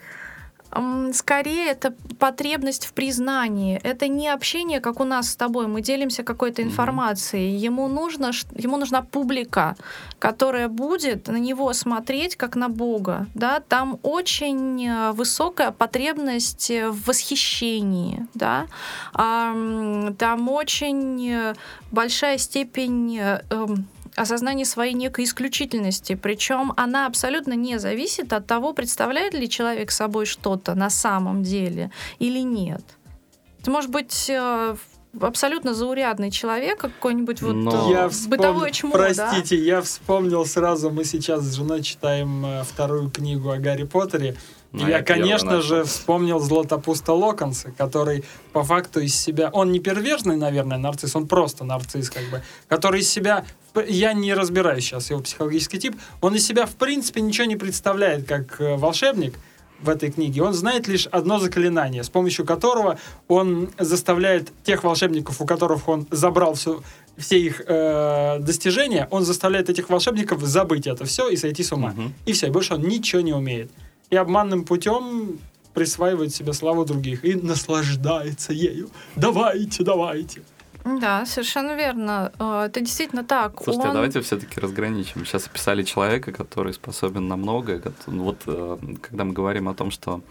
Скорее, это потребность в признании. Это не общение, как у нас с тобой. Мы делимся какой-то информацией. Ему, нужно, ему нужна публика, которая будет на него смотреть как на Бога. Да? Там очень э, высокая потребность в восхищении. Да? Там очень э, большая степень э, эм, осознание своей некой исключительности. Причем она абсолютно не зависит от того, представляет ли человек собой что-то на самом деле или нет. Это может быть э, абсолютно заурядный человек, какой-нибудь вот Но- э, Я вспом- бытовое чмо, да? Простите, я вспомнил сразу, мы сейчас с женой читаем э, вторую книгу о Гарри Поттере. И Ну, я, конечно же, вспомнил Златопуста Локонса, который по факту из себя... Он не перверзный, наверное, нарцисс, он просто нарцисс, как бы. Который из себя... Я не разбираюсь сейчас его психологический тип. Он из себя, в принципе, ничего не представляет, как э, волшебник в этой книге. Он знает лишь одно заклинание, с помощью которого он заставляет тех волшебников, у которых он забрал все, все их э, достижения, он заставляет этих волшебников забыть это все и сойти с ума. Мгм. И все, больше он ничего не умеет. И обманным путем присваивает себе славу других и наслаждается ею. Давайте, давайте. Да, совершенно верно. Э, Это действительно так. Слушайте, а Он- давайте все-таки разграничим. Сейчас описали человека, который способен на многое. ну Вот э, когда мы говорим о том, что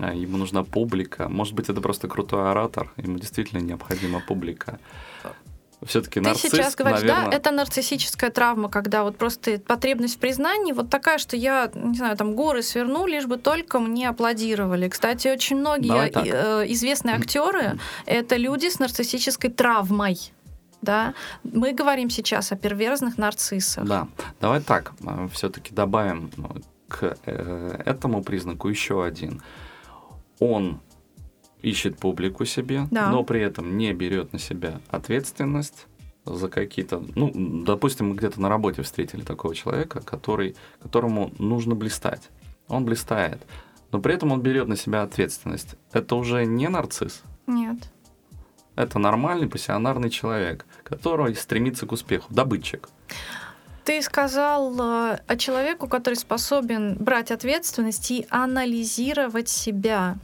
э, ему нужна публика, может быть, это просто крутой оратор, ему действительно необходима публика. Все-таки Ты нарцисс, сейчас говоришь, наверное, да, это нарциссическая травма, когда вот просто потребность в признании вот такая, что я, не знаю, там горы сверну, лишь бы только мне аплодировали. Кстати, очень многие э, известные актеры это люди с нарциссической травмой. Да? Мы говорим сейчас о перверзных нарциссах. Да, давай так, все-таки добавим ну, к э, этому признаку еще один. Он ищет публику себе, Да. но при этом не берет на себя ответственность за какие-то, ну, допустим, мы где-то на работе встретили такого человека, который, которому нужно блистать. Он блистает, но при этом он берет на себя ответственность. Это уже не нарцисс, Нет. это нормальный пассионарный человек, который стремится к успеху, добытчик. Ты сказал э, о человеку, который способен брать ответственность и анализировать себя.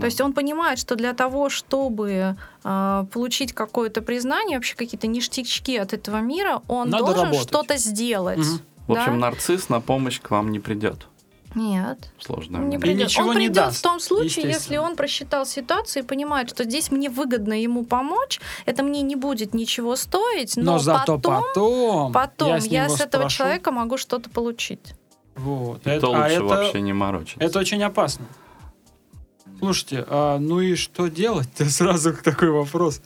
То есть он понимает, что для того, чтобы э, получить какое-то признание, вообще какие-то ништячки от этого мира, он Надо должен работать. что-то сделать. Мгм. В общем, Да? нарцисс на помощь к вам не придет. Нет. в Сложное Не придет. ничего он не придет даст, в том случае, если он просчитал ситуацию и понимает, что здесь мне выгодно ему помочь, это мне не будет ничего стоить, но, Но, зато потом, потом, потом я, с, него с этого спрошу. человека могу что-то получить. Вот. И Это- то а лучше это- вообще не морочиться. Это очень опасно. Слушайте, а, ну и что делать-то? Сразу такой вопрос.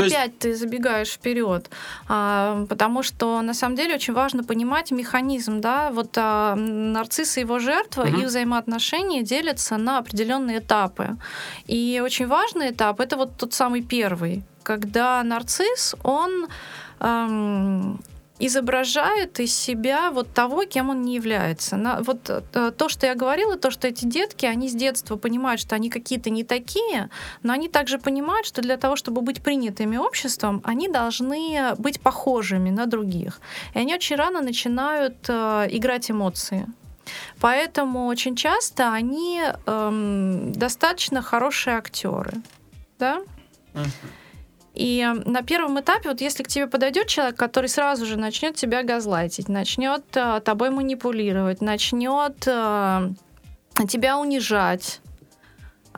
есть- Опять ты забегаешь вперед, а, потому что на самом деле очень важно понимать механизм, да, вот а, нарцисс и его жертва, Мгм. их взаимоотношения делятся на определенные этапы. И очень важный этап это вот тот самый первый, когда нарцисс, он эм, изображает из себя вот того, кем он не является. На, вот э, то, что я говорила, то, что эти детки, они с детства понимают, что они какие-то не такие, но они также понимают, что для того, чтобы быть принятыми обществом, они должны быть похожими на других. И они очень рано начинают э, играть эмоции. Поэтому очень часто они эм, достаточно хорошие актеры. Да? Мгм. И на первом этапе, вот если к тебе подойдет человек, который сразу же начнет тебя газлайтить, начнет э, тобой манипулировать, начнет э, тебя унижать,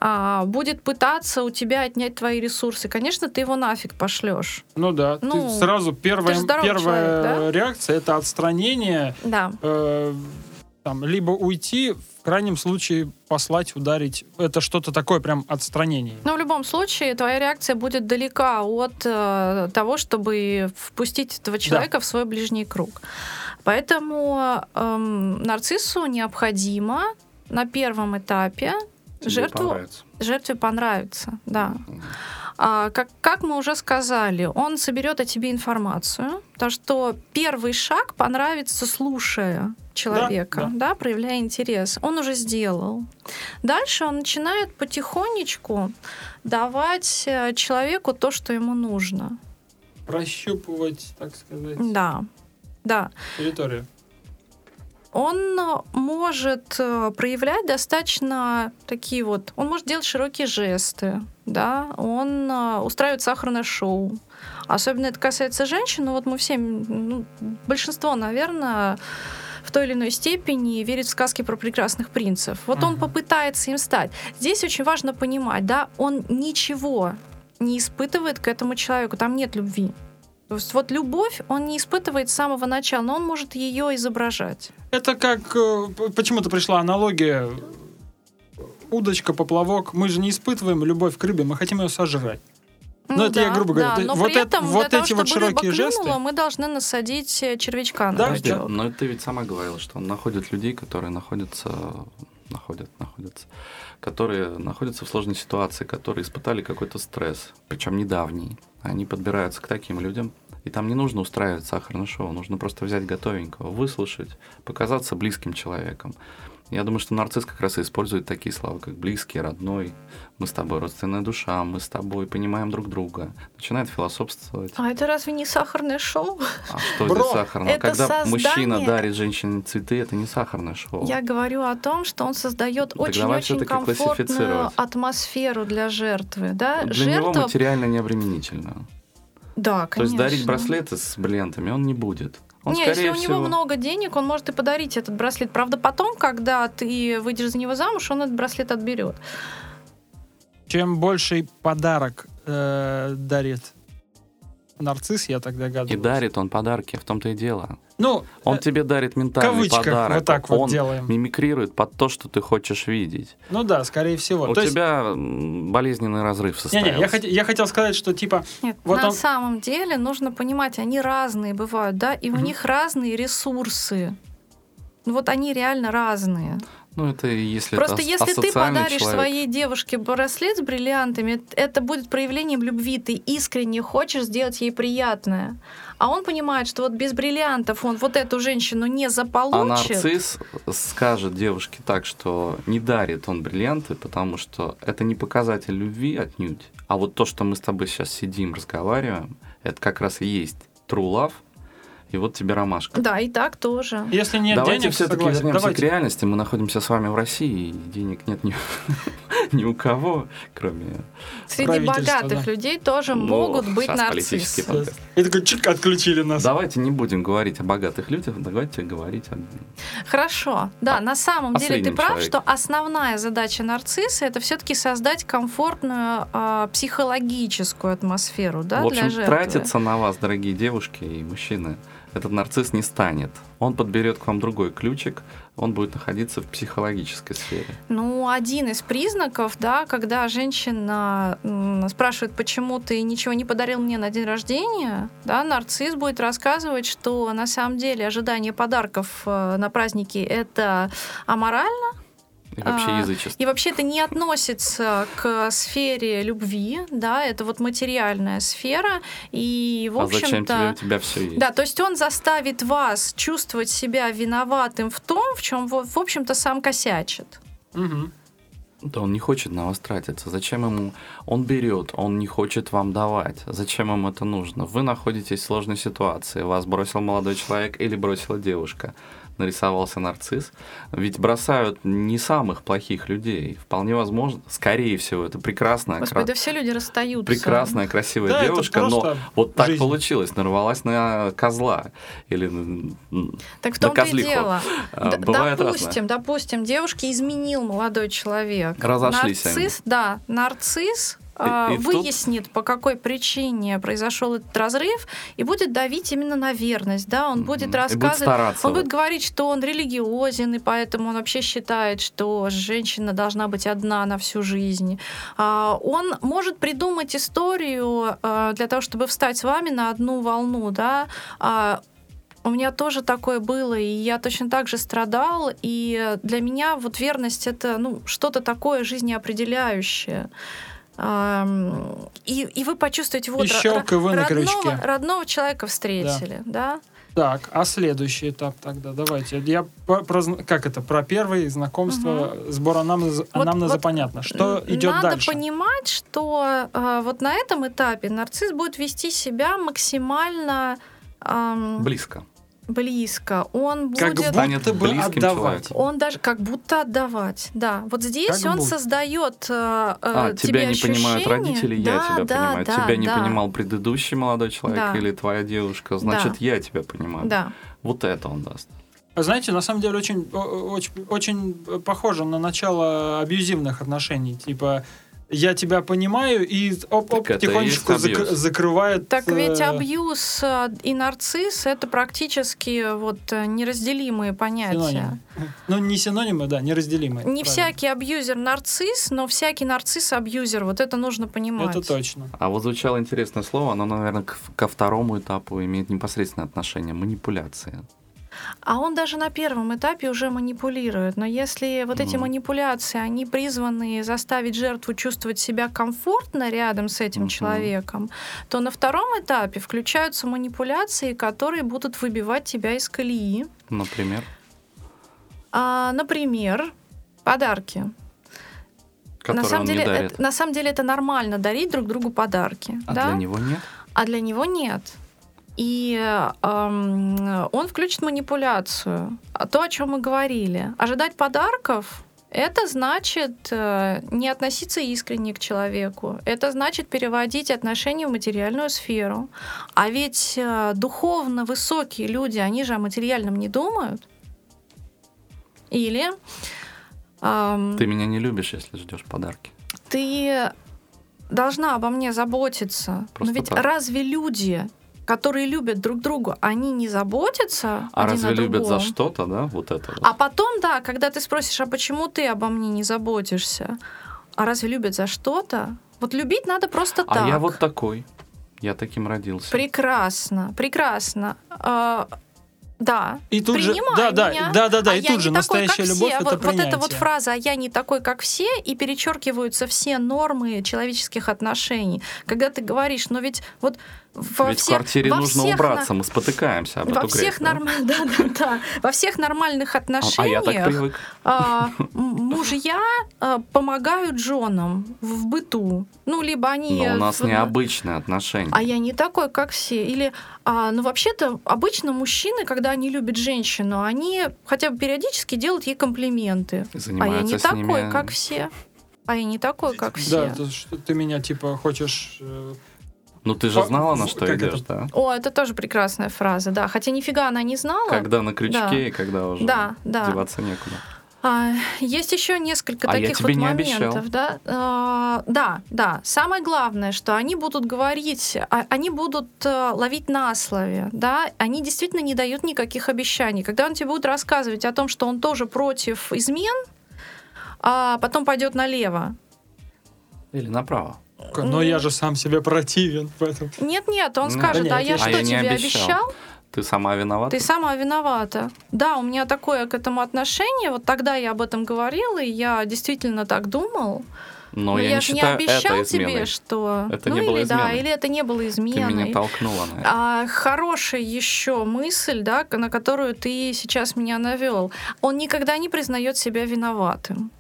а, будет пытаться у тебя отнять твои ресурсы, конечно, ты его нафиг пошлешь. Ну да, Ну, ты сразу первая, ты первая человек, реакция это отстранение, Да. э, там, либо уйти, крайнем случае послать, ударить. Это что-то такое прям отстранение. Но в любом случае твоя реакция будет далека от э, того, чтобы впустить этого человека в свой ближний круг. Поэтому эм, нарциссу необходимо на первом этапе Тебе жертву, понравится. жертве понравится, да. А, как, как мы уже сказали, он соберет о тебе информацию, то что первый шаг понравится, слушая человека, да. да, проявляя интерес. Он уже сделал. Дальше он начинает потихонечку давать э, человеку то, что ему нужно. Прощупывать, так сказать, Да, да. территорию. Он э, может э, проявлять достаточно такие вот... Он может делать широкие жесты, да, он э, устраивает сахарное шоу. Особенно это касается женщин, но вот мы все, ну, большинство, наверное, в той или иной степени верит в сказки про прекрасных принцев. Вот он Мгм. попытается им стать. Здесь очень важно понимать, да, он ничего не испытывает к этому человеку, там нет любви. То есть вот любовь он не испытывает с самого начала, но он может ее изображать. Это как... э, Почему-то пришла аналогия. Удочка, поплавок. Мы же не испытываем любовь к рыбе, мы хотим ее сожрать. Ну, это я грубо говоря. Да, но вот при это- этом вот для того, эти вот чтобы рыба широкие жесты. клюнула, мы должны насадить э, червячка на Да, но ты ведь сама говорила, что он находит людей, которые находятся, находят, находятся, которые находятся в сложной ситуации, которые испытали какой-то стресс, причем недавний. Они подбираются к таким людям, и там не нужно устраивать сахарное шоу, нужно просто взять готовенького, выслушать, показаться близким человеком. Я думаю, что нарцисс как раз и использует такие слова, как близкий, родной, мы с тобой родственная душа, мы с тобой понимаем друг друга. Начинает философствовать. А это разве не сахарное шоу? А что Бро, здесь сахарного? это Когда создание- мужчина дарит женщине цветы, это не сахарное шоу. Я говорю о том, что он создает очень-очень комфортную атмосферу для жертвы. Да? Для него Жертва... материально необременительно. Да, То есть конечно. дарить браслеты с бриллиантами он не будет. Он, Не, если у всего, него много денег, он может и подарить этот браслет. Правда, потом, когда ты выйдешь за него замуж, он этот браслет отберет. Чем больший подарок э, дарит нарцисс, я так И догадываюсь. дарит он подарки, в том-то и дело. Ну, Он э, тебе дарит ментальный кавычках подарок. вот так вот он делаем. мимикрирует под то, что ты хочешь видеть. Ну да, скорее всего. У То есть- тебя м, болезненный разрыв состоялся. Не-не, я, хот- я хотел сказать, что типа Нет, Вот на он- самом деле нужно понимать, они разные бывают, да, и у Мгм. них разные ресурсы. Ну Вот они реально разные. Ну, это если Просто это если ты подаришь человек. своей девушке браслет с бриллиантами, это будет проявлением любви. Ты искренне хочешь сделать ей приятное. А он понимает, что вот без бриллиантов он вот эту женщину не А заполучит. нарцисс скажет девушке так, что не дарит он бриллианты, потому что это не показатель любви отнюдь. А вот то, что мы с тобой сейчас сидим, разговариваем, это как раз и есть true love. И вот тебе ромашка. Да, и так тоже. если нет Давайте денег, все-таки согласен. вернемся Давайте. к реальности. Мы находимся с вами в России, и денег нет ни, ни у кого, кроме... Среди богатых да. людей тоже Ну, могут быть нарциссы. И такой чик, отключили нас. Давайте не будем говорить о богатых людях, давайте говорить о... Хорошо. Да, А- на самом деле ты прав, человеке. что основная задача нарцисса это все-таки создать комфортную а, психологическую атмосферу да, в общем, для жертвы. тратиться на вас, дорогие девушки и мужчины, этот нарцисс не станет. Он подберет к вам другой ключик, он будет находиться в психологической сфере. Ну, один из признаков, да, когда женщина спрашивает, почему ты ничего не подарил мне на день рождения, да, нарцисс будет рассказывать, что на самом деле ожидание подарков э, на праздники это аморально, И вообще А, язычество. и вообще это не относится к сфере любви, да, это вот материальная сфера, и в а зачем тебе, общем-то... у тебя все есть? Да, то есть он заставит вас чувствовать себя виноватым в том, в чем, в общем-то, сам косячит. Мгм. Да он не хочет на вас тратиться. Зачем ему? Он берет, он не хочет вам давать. Зачем ему это нужно? Вы находитесь в сложной ситуации. Вас бросил молодой человек или бросила девушка. Нарисовался нарцисс. Ведь бросают не самых плохих людей. Вполне возможно, скорее всего, это прекрасная, Господи, кра- да все люди расстаются. прекрасная, красивая Да, девушка, но вот так жизнь. получилось, нарвалась на козла. Или Так в на том-то и дело. А, Д- бывает допустим, разное. допустим, девушке изменил молодой человек. Разошлись нарцисс, да, нарцисс а, и тут- выяснит, по какой причине произошел этот разрыв, и будет давить именно на верность, да, он будет будет рассказывать, стараться он будет говорить, что он религиозен, и поэтому он вообще считает, что женщина должна быть одна на всю жизнь. А, Он может придумать историю а, для того, чтобы встать с вами на одну волну, да, у меня тоже такое было, и я точно так же страдал, и для меня вот верность это ну, что-то такое жизнеопределяющее. И, и вы почувствуете, вот и вы на родного, крючке. родного человека встретили, да? Так, а следующий этап тогда, давайте. Я про, про как это, про первое знакомство, сбор анамнеза, Вот- анамнеза вот понятно. Что идет Надо дальше? понимать, что э, вот на этом этапе нарцисс будет вести себя максимально ам, близко. Близко. Он Как будет... Станет будто бы близким отдавать. человеком. Он даже как будто отдавать, да. Вот здесь Как он будто. создает э, А, э, тебя тебе не понимают ощущение. родители, я Да, тебя да, понимаю. да, тебя не да. понимал предыдущий молодой человек Да. или твоя девушка, значит, Да. я тебя понимаю. Да. Вот это он даст. А Знаете, на самом деле очень, очень, очень похоже на начало абьюзивных отношений. Типа, я тебя понимаю, и оп-оп, Так это и тихонечку есть зак- закрывает... Так ведь э, абьюз э, и нарцисс это практически вот э, неразделимые понятия. синонимы. Ну, не синонимы, да, неразделимые. Не правильно. всякий абьюзер нарцисс, но всякий нарцисс абьюзер. Вот это нужно понимать. Это точно. А вот звучало интересное слово, оно, наверное, ко второму этапу имеет непосредственное отношение. Манипуляция. А он даже на первом этапе уже манипулирует. Но если вот эти манипуляции, они призваны заставить жертву чувствовать себя комфортно рядом с этим человеком, то на втором этапе включаются манипуляции, которые будут выбивать тебя из колеи. Например. А, например, подарки. На самом, деле, это, на самом деле это нормально дарить друг другу подарки. А да? для него нет? а для него нет. И эм, он включит манипуляцию. А то, о чем мы говорили. Ожидать подарков это значит э, не относиться искренне к человеку. Это значит переводить отношения в материальную сферу. А ведь э, духовно высокие люди, они же о материальном не думают. Или эм, Ты меня не любишь, если ждешь подарки. ты должна обо мне заботиться. Просто Но ведь так. разве люди, которые любят друг друга, они не заботятся А один разве о любят за что-то, да? Вот это вот. А потом, да, когда ты спросишь, а почему ты обо мне не заботишься? А разве любят за что-то? Вот любить надо просто А так. я вот такой. Я таким родился. Прекрасно, прекрасно. А, да. И тут же, Принимай да, да, меня, да, да, да, а и тут же такой, настоящая любовь все. это вот, вот принятие. эта вот фраза «а я не такой, как все» и перечеркиваются все нормы человеческих отношений. Когда ты говоришь, но ведь вот во Ведь всех, в квартире во нужно всех убраться, мы спотыкаемся об во эту всех грязь, да? норм- да, да, да. Во всех нормальных А- А я так отношениях привык. а, мужья а, помогают женам в быту. Ну, либо они... Но у нас в- необычные отношения. а я не такой, как все. Или, а, ну, вообще-то, обычно мужчины, когда они любят женщину, они хотя бы периодически делают ей комплименты. И А я занимаются не с такой, ними- как все. А я не такой, как Да, все. что ты меня типа хочешь... Ну ты же знала, на что как идешь, это? да? О, это тоже прекрасная фраза, да. Хотя нифига она не знала. Когда на крючке Да. и когда уже Да, да. деваться некуда. А, есть еще несколько А я таких тебе вот не моментов, обещал. да? А, да, да. Самое главное, что они будут говорить, а- они будут э, ловить на слове, да? Они действительно не дают никаких обещаний. Когда он тебе будет рассказывать о том, что он тоже против измен, а потом пойдет налево. Или направо. Но я же сам себе противен, поэтому... Нет, нет, он Ну, скажет, да а нет, я я- что А тебе обещал. обещал? Ты сама виновата? Ты сама виновата. Да, у меня такое к этому отношение. Вот тогда я об этом говорила, и я действительно так думал. Но, Но я, я, не же не обещал это тебе, что... Это ну не было или да, изменой. или это не было Ты изменой. меня толкнула на это. А, хорошая еще мысль, да, на которую ты сейчас меня навел. Он никогда не признает себя виноватым.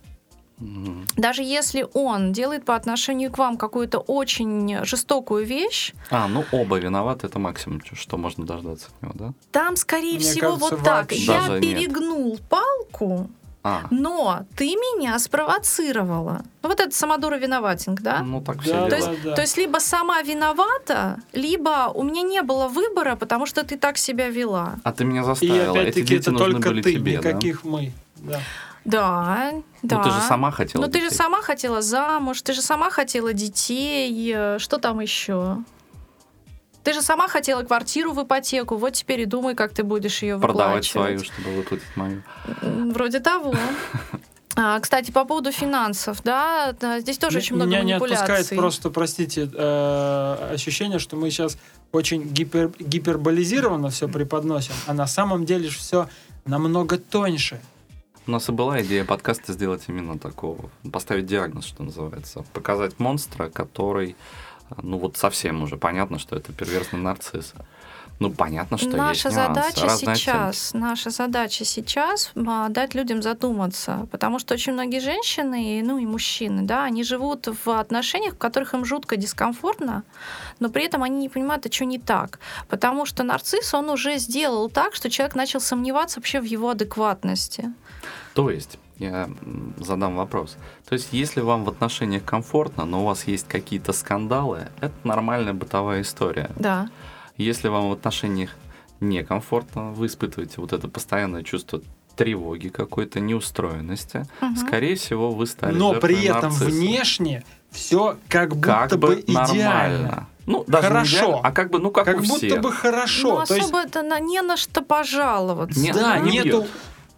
Даже если он делает по отношению к вам какую-то очень жестокую вещь, А, ну оба виноваты, это максимум, что можно дождаться от него, да? там, скорее Мне всего, кажется, вот так. Я нет. перегнул палку, А, но ты меня спровоцировала. Ну, вот это самодура виноватинг, да? ну так все Да, То есть, да. то есть либо сама виновата, либо у меня не было выбора, потому что ты так себя вела. А ты меня И заставила. Эти опять-таки дети это нужны только были ты, тебе, да? никаких мы. Да. Да, да. Ну ты же сама хотела Ну ты же сама хотела замуж, ты же сама хотела детей, э, что там еще? Ты же сама хотела квартиру в ипотеку, вот теперь и думай, как ты будешь ее Продавать свою, чтобы выплатить мою. Вроде того. А, Кстати, по поводу финансов, да, здесь тоже очень много Меня не манипуляций. отпускает просто, простите, э, ощущение, что мы сейчас очень гипер, гиперболизированно все преподносим, а на самом деле все намного тоньше. У нас и была идея подкаста сделать именно такого, поставить диагноз, что называется, показать монстра, который, э, ну вот совсем уже понятно, что это перверсный нарцисс. Ну понятно, что наша есть нюансы, задача разные сейчас, наша задача сейчас а, дать людям задуматься, потому что очень многие женщины, ну и мужчины, да, они живут в отношениях, в которых им жутко дискомфортно, но при этом они не понимают, а что не так, потому что нарцисс он уже сделал так, что человек начал сомневаться вообще в его адекватности. То есть, я задам вопрос. То есть, если вам в отношениях комфортно, но у вас есть какие-то скандалы, это нормальная бытовая история. Да. Если вам в отношениях некомфортно, вы испытываете вот это постоянное чувство тревоги какой-то, неустроенности, Мгм. скорее всего, вы стали Но при этом нарцисса. внешне все как будто как бы, бы идеально. нормально. Ну, даже Хорошо. идеально, а как бы, ну, как, Как у будто всех. бы хорошо. Но То есть, это на- не на что пожаловаться. Не- да, не нету, бьет.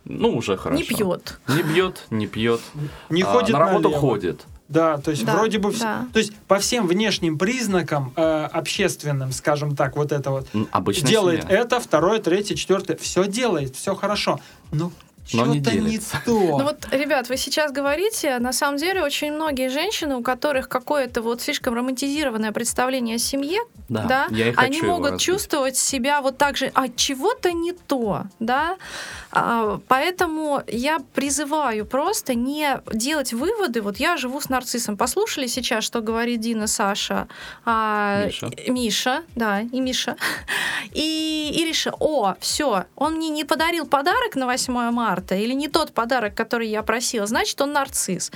Ну, уже хорошо. Не пьет. Не бьет, не пьет. не А, ходит на работу налево. ходит. Да, то есть Да, вроде бы все. да. То есть по всем внешним признакам э, общественным, скажем так, вот это вот Обычно делает семья. это, второе, третье, четвертое, все делает, все хорошо. Но Но не что-то не то. Ну вот, ребят, вы сейчас говорите, на самом деле очень многие женщины, у которых какое-то вот слишком романтизированное представление о семье, Да, да, я и они могут чувствовать себя вот так же, а чего-то не то, да. А, Поэтому я призываю просто не делать выводы. Вот я живу с нарциссом. Послушали сейчас, что говорит Дина, Саша, а, Миша. Миша, да, и Миша, и, и решил, о, все, он мне не подарил подарок на 8 марта или не тот подарок, который я просила, значит, он нарцисс.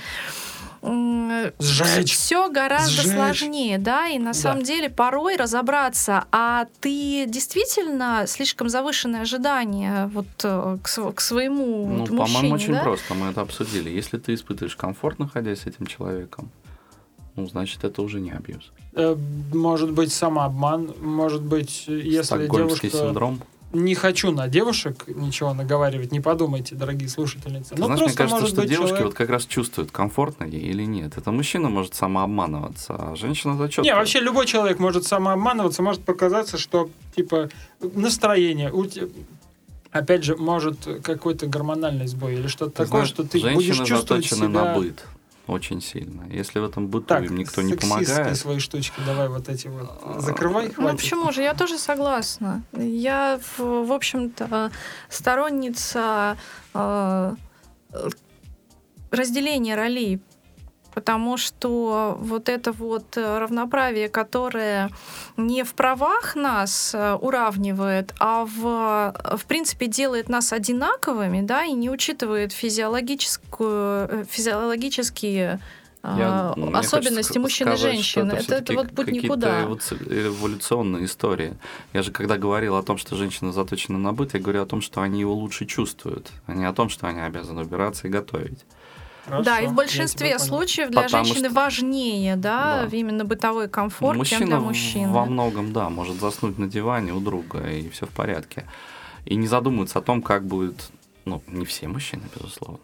Сжечь. Все гораздо Сжечь. сложнее, да, и на Да. самом деле порой разобраться, а ты действительно слишком завышенные ожидания вот э, к, св- к своему Ну, вот по-моему, мужчине, очень да? просто. Мы это обсудили. Если ты испытываешь комфорт, находясь с этим человеком, ну, значит, это уже не абьюз. Э, Может быть, самообман, может быть, если Стокгольмский девушка... синдром. Не хочу на девушек ничего наговаривать, не подумайте, дорогие слушательницы. Ты Ну, знаешь, мне просто кажется, может что девушки человек- вот как раз чувствуют, комфортно ей или нет. Это мужчина может самообманываться, а женщина зачет. Не, вообще любой человек может самообманываться, может показаться, что типа настроение, у опять же, может какой-то гормональный сбой или что-то такое, знаешь, что ты будешь чувствовать себя... на быт очень сильно. Если в этом быту Так, им никто не помогает, свои штучки давай вот эти вот закрывай, Ну, хватит. почему же? Я тоже согласна. Я, в, в общем-то, сторонница э, разделения ролей, потому что вот это вот э, равноправие, которое не в правах нас э, уравнивает, а в, в принципе делает нас одинаковыми, да, и не учитывает физиологическую, э, физиологические мне особенности хочется мужчин и женщин. Это, это вот путь никуда. эволюци- эволюционные истории. Я же когда говорил о том, что женщина заточена на быт, я говорю о том, что они его лучше чувствуют, а не о том, что они обязаны убираться и готовить. Хорошо, Да, и в большинстве случаев для Потому женщины что- важнее, да, Да. именно бытовой комфорт, чем для мужчины. во многом, да, может заснуть на диване у друга, и все в порядке. И не задумывается о том, как будет, ну, не все мужчины, безусловно.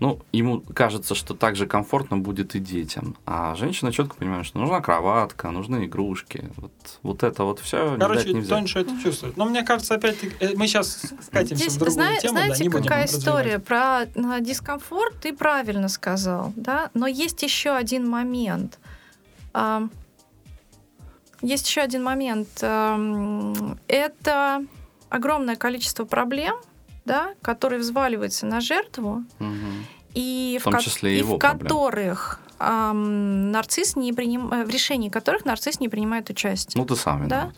Ну, ему кажется, что так же комфортно будет и детям. А женщина четко понимает, что нужна кроватка, нужны игрушки. Вот, вот это вот все Короче, не взять. тоньше это чувствует. Но мне кажется, опять-таки, э, мы сейчас скатимся Здесь, в другую зна- тему, да, знаете, не будем какая история про а, дискомфорт? Ты правильно сказал, да? Но есть еще один момент. А, Есть еще один момент. Ам, Это огромное количество проблем, да, которые взваливаются на жертву, Мгм. и В том ко- числе и его в которых ам, нарцисс не приним... э, в решении которых нарцисс не принимает участие. Ну, ты сам Да? виноват.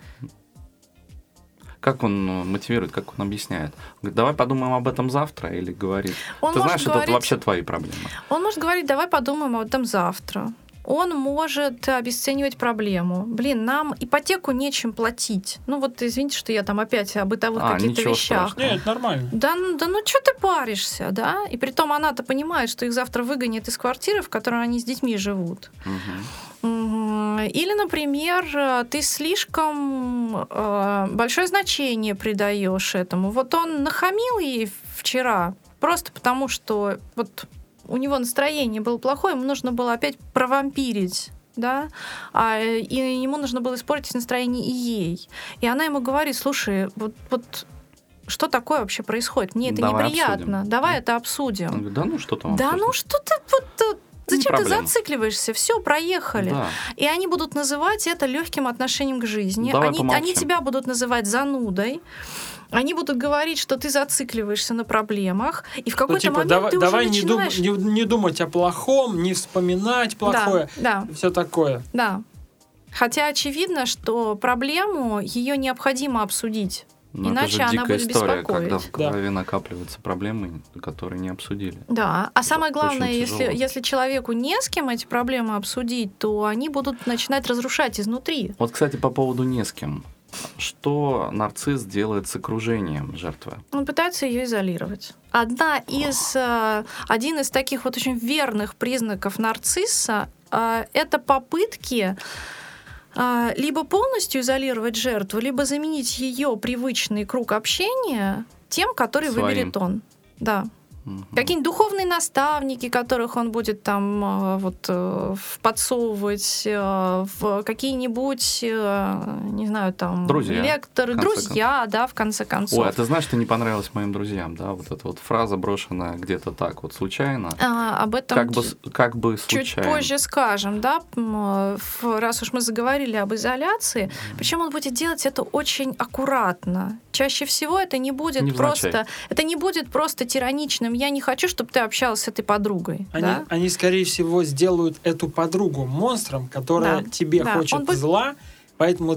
Как он э, мотивирует, как он объясняет? Говорит, давай подумаем об этом завтра, или говорит, Он ты знаешь, это говорить- вообще твои проблемы. Он может говорить, давай подумаем об этом завтра. Он может обесценивать проблему. Блин, нам ипотеку нечем платить. Ну вот извините, что я там опять о бытовых А, каких-то ничего вещах. страшного. Нет, нормально. Да, ну- да ну что ты паришься, да? И притом она-то понимает, что их завтра выгонят из квартиры, в которой они с детьми живут. Мгм. Или, например, ты слишком э, большое значение придаешь этому. Вот он нахамил ей вчера просто потому, что вот у него настроение было плохое, ему нужно было опять провампирить. Да, а, и ему нужно было испортить настроение и ей. И она ему говорит: слушай, вот, вот что такое вообще происходит? Мне это Давай неприятно. обсудим». Давай Да. это обсудим. говорит, да ну что там Да, обсуждать?» ну что ты вот зачем ты зацикливаешься? Все, проехали. Да. И они будут называть это легким отношением к жизни. Давай они, помолчим. они тебя будут называть занудой. Они будут говорить, что ты зацикливаешься на проблемах, и в Ну, какой-то типа, момент давай, ты давай уже не, дум- начинаешь... не, не думать о плохом, не вспоминать плохое, Да, все такое. да, да. Хотя очевидно, что проблему ее необходимо обсудить. Но Иначе это же она дикая будет история, беспокоить. когда в Да. голове накапливаются проблемы, которые не обсудили. Да, а самое главное, если, тяжело. если человеку не с кем эти проблемы обсудить, то они будут начинать разрушать изнутри. Вот, кстати, по поводу не с кем. Что нарцисс делает с окружением жертвы? Он пытается ее изолировать. Одна из, э, один из таких вот очень верных признаков нарцисса э, это попытки э, либо полностью изолировать жертву, либо заменить ее привычный круг общения тем, который Своим. выберет он. Да. Мгм. Какие-нибудь духовные наставники, которых он будет там э, вот э, подсовывать, э, в какие-нибудь, не знаю, там Друзья, лекторы, друзья, да, в конце концов. Ой, а ты знаешь, что не понравилось моим друзьям, да? Вот эта вот фраза, брошенная где-то так вот случайно. А, об этом Как бы, как бы чуть случайно. позже скажем, да, раз уж мы заговорили об изоляции. Причем он будет делать это очень аккуратно. Чаще всего это не будет Невзначай. просто, это не будет просто тираничным. Я не хочу, чтобы ты общалась с этой подругой. Они, да? они, скорее всего, сделают эту подругу монстром, которая Да, тебе да. хочет Он будет- зла, поэтому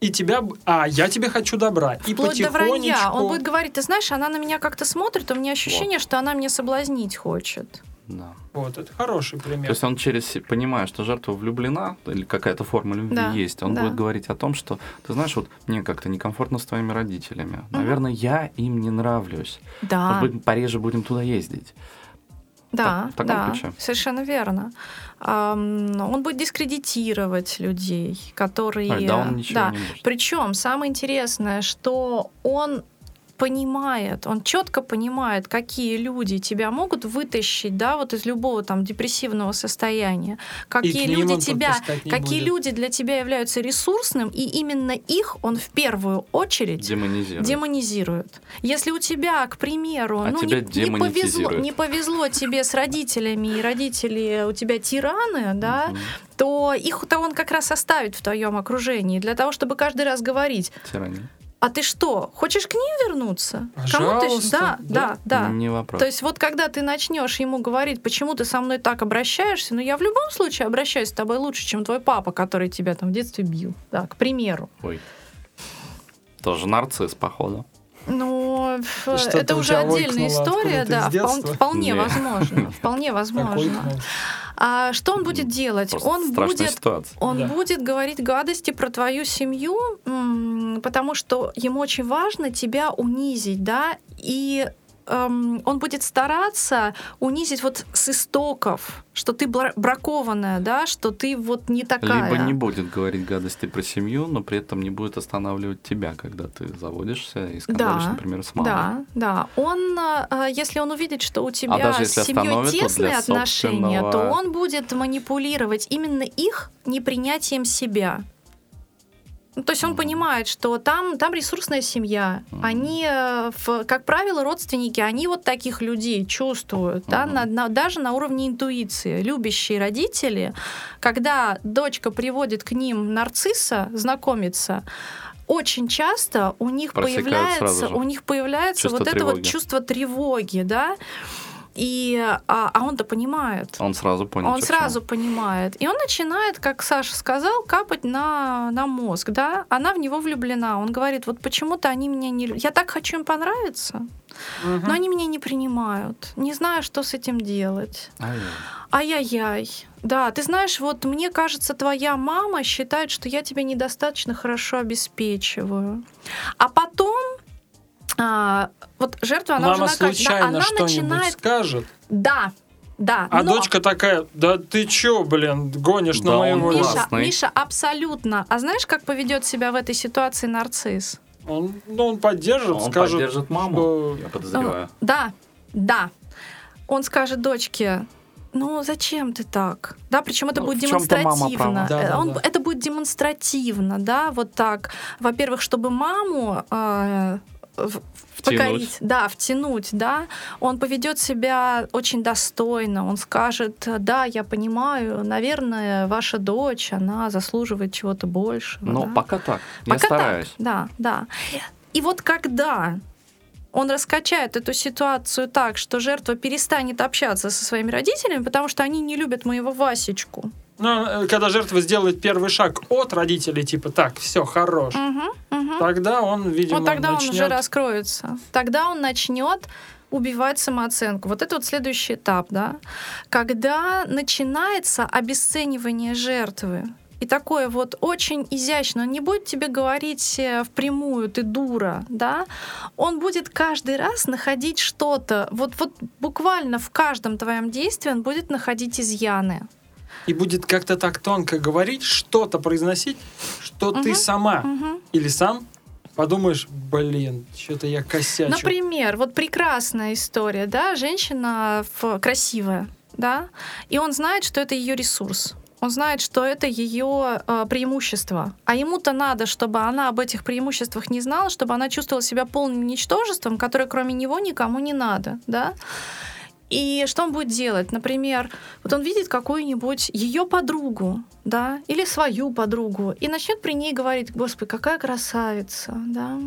и тебя... А, я тебе хочу добра. И Вплоть до потихонечку... вранья. Он будет говорить, ты знаешь, она на меня как-то смотрит, у меня ощущение, что она меня соблазнить хочет. Да. Вот, это хороший пример. То есть он через понимая, что жертва влюблена, или какая-то форма любви Да, есть, он да. будет говорить о том, что ты знаешь, вот мне как-то некомфортно с твоими родителями. Наверное, я им не нравлюсь. Да, Может быть, пореже будем туда ездить. да, в таком да, ключе. совершенно верно. Он будет дискредитировать людей, которые... Ай, да, он ничего да. не может. Причем самое интересное, что он понимает, он четко понимает, какие люди тебя могут вытащить, да, вот из любого там депрессивного состояния, какие люди тебя, какие будет. люди для тебя являются ресурсным, и именно их он в первую очередь Демонизирует. демонизирует. Если у тебя, к примеру, А ну, не, не повезло, не повезло тебе с родителями, и родители у тебя тираны, да, то их-то он как раз оставит в твоем окружении для того, чтобы каждый раз говорить, Тирания. А ты что, хочешь к ним вернуться? Кому ты... Пожалуйста, Да, да. да, да. Не вопрос. То есть вот когда ты начнешь ему говорить, почему ты со мной так обращаешься, ну я в любом случае обращаюсь с тобой лучше, чем твой папа, который тебя там в детстве бил, да, к примеру. Ой. Тоже нарцисс, походу. Ну, это уже отдельная история, да, вполне Не. возможно, вполне возможно. А что он будет делать? Просто он будет ситуация. он Да. будет говорить гадости про твою семью, потому что ему очень важно тебя унизить, да, и эм, он будет стараться унизить вот с истоков, что ты бра- бракованная, да, что ты вот не такая. Либо не будет говорить гадости про семью, но при этом не будет останавливать тебя, когда ты заводишься и скандалишь, Да, например, с мамой. Да, да. Он, э, если он увидит, что у тебя А даже если с семьей то тесные отношения, то собственного- он будет манипулировать именно их непринятием себя. Ну, то есть он понимает, что там, там ресурсная семья. Они, э, как правило, родственники, они вот таких людей чувствуют, да, на- на- даже на уровне интуиции. Любящие родители, когда дочка приводит к ним нарцисса, знакомиться, очень часто у них Просекают появляется, у них появляется Чувство вот это вот тревоги. чувство тревоги, да, и а, а он-то понимает. Он сразу понял. Он сразу понимает. И он начинает, как Саша сказал, капать на, на мозг, да? Она в него влюблена. Он говорит, вот почему-то они меня не... Я так хочу им понравиться, Мгм. но они меня не принимают. Не знаю, что с этим делать. Ай-яй. Ай-яй-яй. Да, ты знаешь, вот мне кажется, твоя мама считает, что я тебя недостаточно хорошо обеспечиваю. А потом а, вот жертва, она Мама уже да, случайно она начинает... скажет, Да, да. а но- дочка такая, да ты чё, блин, гонишь Да на моего... Миша, классный. Миша, абсолютно. А знаешь, как поведет себя в этой ситуации нарцисс? Он, ну, он поддержит, Он скажет, поддержит маму, что- я подозреваю. Да, да. Он скажет дочке, ну зачем ты так? Да, причем это Ну, будет демонстративно. права. Э, Да, да, Он- да. Это будет демонстративно, да, вот так. Во-первых, чтобы маму э, Втянуть. покорить, да, втянуть, да, он поведет себя очень достойно, он скажет, да, я понимаю, наверное, ваша дочь, она заслуживает чего-то большего. Но да. пока так. Я Пока стараюсь. так, да, да. И вот когда он раскачает эту ситуацию так, что жертва перестанет общаться со своими родителями, потому что они не любят моего Васечку. Ну, э, когда жертва сделает первый шаг от родителей, типа, так, все, хорош, Мгм, мгм. тогда он, видимо, Вот тогда он уже начнет... раскроется. Тогда он начнет убивать самооценку. Вот это вот следующий этап, да, когда начинается обесценивание жертвы. И такое вот очень изящно. Он не будет тебе говорить э, впрямую, ты дура, да? Он будет каждый раз находить что-то. Вот, вот буквально в каждом твоем действии он будет находить изъяны. И будет как-то так тонко говорить, что-то произносить, что ты Мгм. сама Мгм. или сам подумаешь, блин, что-то я косячу. Например, вот прекрасная история, да, женщина в- красивая, да, и он знает, что это ее ресурс. Он знает, что это ее э, преимущество. А ему-то надо, чтобы она об этих преимуществах не знала, чтобы она чувствовала себя полным ничтожеством, которое кроме него никому не надо, да. И что он будет делать? Например, вот он видит какую-нибудь ее подругу, да, или свою подругу, и начнет при ней говорить, господи, какая красавица, да.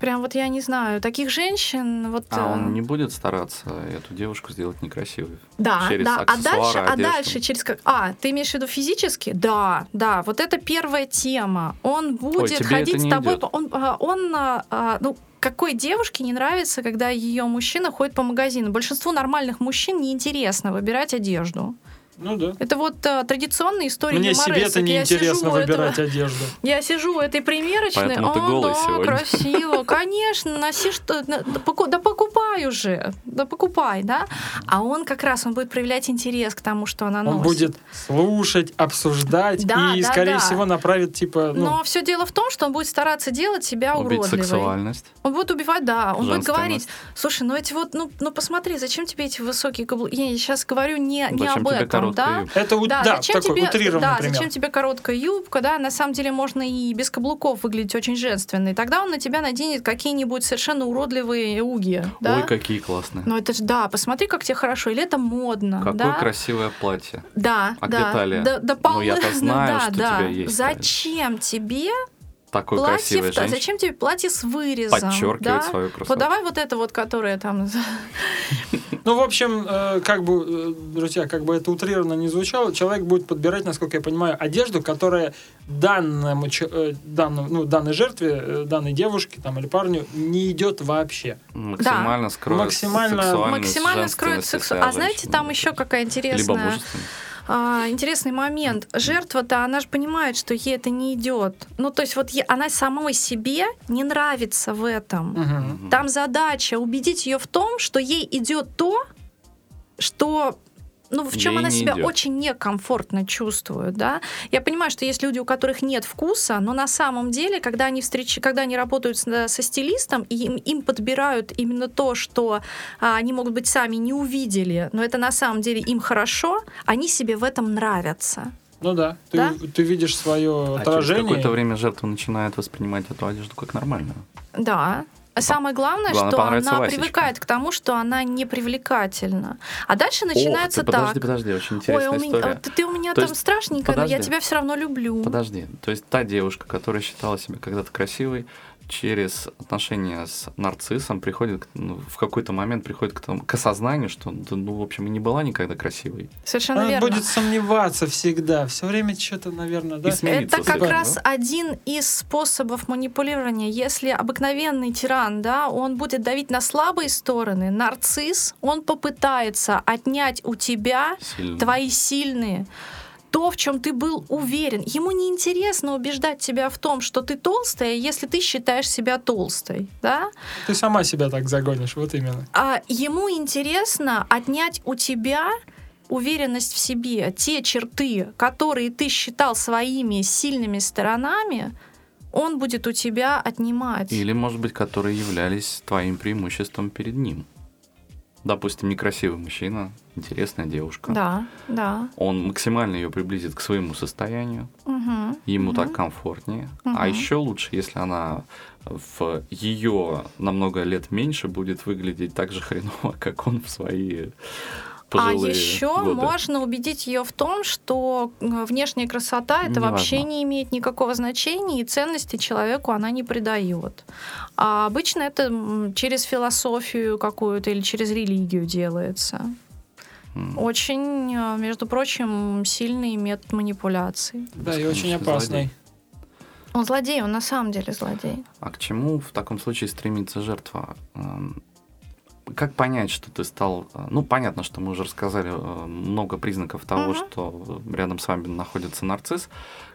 Прям вот я не знаю, таких женщин, вот... А э, он не будет стараться эту девушку сделать некрасивой. да, через да. А дальше, а одежду. дальше через как? А, ты имеешь в виду физически? Да, да. Вот это первая тема. Он будет тебе ходить с тобой. идёт. по- Он, а, он, а, а, ну какой девушке не нравится, когда ее мужчина ходит по магазину? Большинству нормальных мужчин неинтересно выбирать одежду. Ну да. Это вот а, традиционная история Мне Я сижу неинтересно у этого- выбирать одежду. я сижу в этой примерочной, Поэтому ты «О, голый да, сегодня». красиво, конечно, носи что, да, поку- да покупай уже, да покупай, да. А он как раз, он будет проявлять интерес к тому, что она Он носит. будет слушать, обсуждать Да, и, да, скорее да. всего, направит, типа, ну, Но все дело в том, что он будет стараться делать себя Убить уродливой. сексуальность. Он будет убивать, да. Он будет говорить, слушай, ну эти вот, ну, ну посмотри, зачем тебе эти высокие каблуки? Я сейчас говорю не, не Зачем об тебе этом, короткая да. юбка? это, у- Да, да, зачем такой тебе, утрированный да, пример. зачем тебе короткая юбка, да, на самом деле можно и без каблуков выглядеть очень женственно, и тогда он на тебя наденет какие-нибудь совершенно уродливые уги, да. Ой, какие классные. Ну это же, да, посмотри, как тебе хорошо, или это модно, Какое да. красивое платье. Да, А где да. талия? Да, да Ну, я-то знаю, да, что у да. тебя есть талия. Зачем тебе такой платье, красивой женщине. зачем тебе платье с вырезом? Подчеркивает да? свою красоту. Вот давай вот это вот, которое там... Ну, в общем, э, как бы, э, друзья, как бы это утрированно не звучало, человек будет подбирать, насколько я понимаю, одежду, которая данному, э, данному, ну, данной жертве, данной девушке там, или парню не идет вообще. Максимально скроет Максимально- Максимально скроет сексу. А знаете, там еще какая Либо интересная... мужественность. А, интересный момент. Жертва-то, она же понимает, что ей это не идет. Ну, то есть вот е- она самой себе не нравится в этом. Мгм. Там задача убедить ее в том, что ей идет то, что ну, в чем Ей она себя идет. очень некомфортно чувствует, да. Я понимаю, что есть люди, у которых нет вкуса, но на самом деле, когда они встреч... когда они работают с- со стилистом, и им, им подбирают именно то, что а, они, могут быть, сами не увидели, но это на самом деле им хорошо, они себе в этом нравятся. Ну да, ты, Да? ты видишь свое А через отражение. какое-то время жертва начинает воспринимать эту одежду как нормальную. Да. Самое главное, Главное, что она Васечка. привыкает к тому, что она не привлекательна. А дальше Ох, начинается ты, так. подожди, подожди, очень Ой, интересная у меня, история. а ты, ты у меня То там есть- страшненькая, но я подожди. тебя все равно люблю. Подожди, то есть та девушка, которая считала себя когда-то красивой, через отношения с нарциссом приходит, ну, в какой-то момент приходит к, тому, к осознанию, что, да, ну, в общем, и не была никогда красивой. Совершенно Она верно. будет сомневаться всегда. Все время что-то, наверное, да? Это как этим, раз да? один из способов манипулирования. Если обыкновенный тиран, да, он будет давить на слабые стороны, нарцисс, он попытается отнять у тебя Сильно. твои сильные. То, в чем ты был уверен. Ему не интересно убеждать тебя в том, что ты толстая, если ты считаешь себя толстой, да? Ты сама себя так загонишь, вот именно. А ему интересно отнять у тебя уверенность в себе, те черты, которые ты считал своими сильными сторонами, он будет у тебя отнимать. Или, может быть, которые являлись твоим преимуществом перед ним. Допустим, некрасивый мужчина, интересная девушка. Да, да. Он максимально ее приблизит к своему состоянию, Мгм. ему Мгм. так комфортнее. Мгм. А еще лучше, если она в ее намного лет меньше будет выглядеть так же хреново, как он в свои А пожилые еще годы. можно убедить ее в том, что э, внешняя красота это Неважно. вообще не имеет никакого значения, и ценности человеку она не придает. А обычно это через философию какую-то или через религию делается. Очень, э, между прочим, сильный метод манипуляции. Да, и очень опасный. злодей. Он злодей, он на самом деле злодей. А к чему в таком случае стремится жертва? Эм, Как понять, что ты стал... э, Ну, понятно, что мы уже рассказали э, много признаков того, Мгм. что рядом с вами находится нарцисс.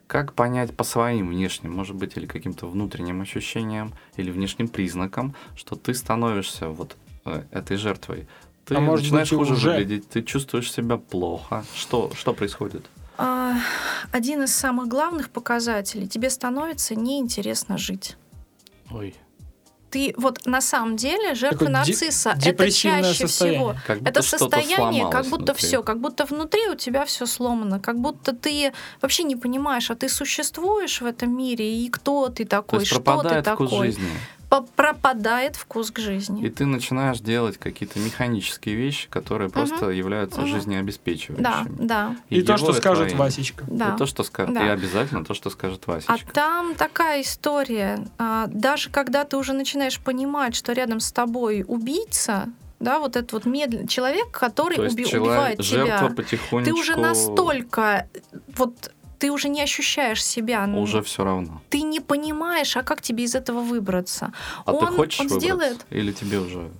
Как понять по своим внешним, может быть, или каким-то внутренним ощущениям, или внешним признакам, что ты становишься вот этой жертвой? Ты А может начинаешь быть, хуже уже. выглядеть, ты чувствуешь себя плохо. Что, что происходит? А, Один из самых главных показателей тебе становится неинтересно жить. Ой. Ты вот на самом деле де- нарцисса это чаще состояние. всего Как это состояние, как будто внутри. все, как будто внутри у тебя все сломано, как будто ты вообще не понимаешь, а ты существуешь в этом мире и кто ты То такой, есть что ты такой. жизни. Пропадает вкус к И жизни. ты начинаешь делать какие-то механические вещи, которые просто являются Мгм. жизнеобеспечивающими. Да, да, И, то, что скажет твои. Васечка. да. И то, что скажет. Да. И обязательно то, что скажет А Васечка. там такая история. А, Даже когда ты уже начинаешь понимать, что рядом с тобой убийца, да, вот этот вот медленный человек, который То есть уби- человек- убивает жертва тебя, потихонечку... ты уже настолько вот ты уже не ощущаешь себя. ну, Уже все равно. Ты не понимаешь, а как тебе из этого выбраться. А ты он, хочешь он выбраться? сделает Или тебе уже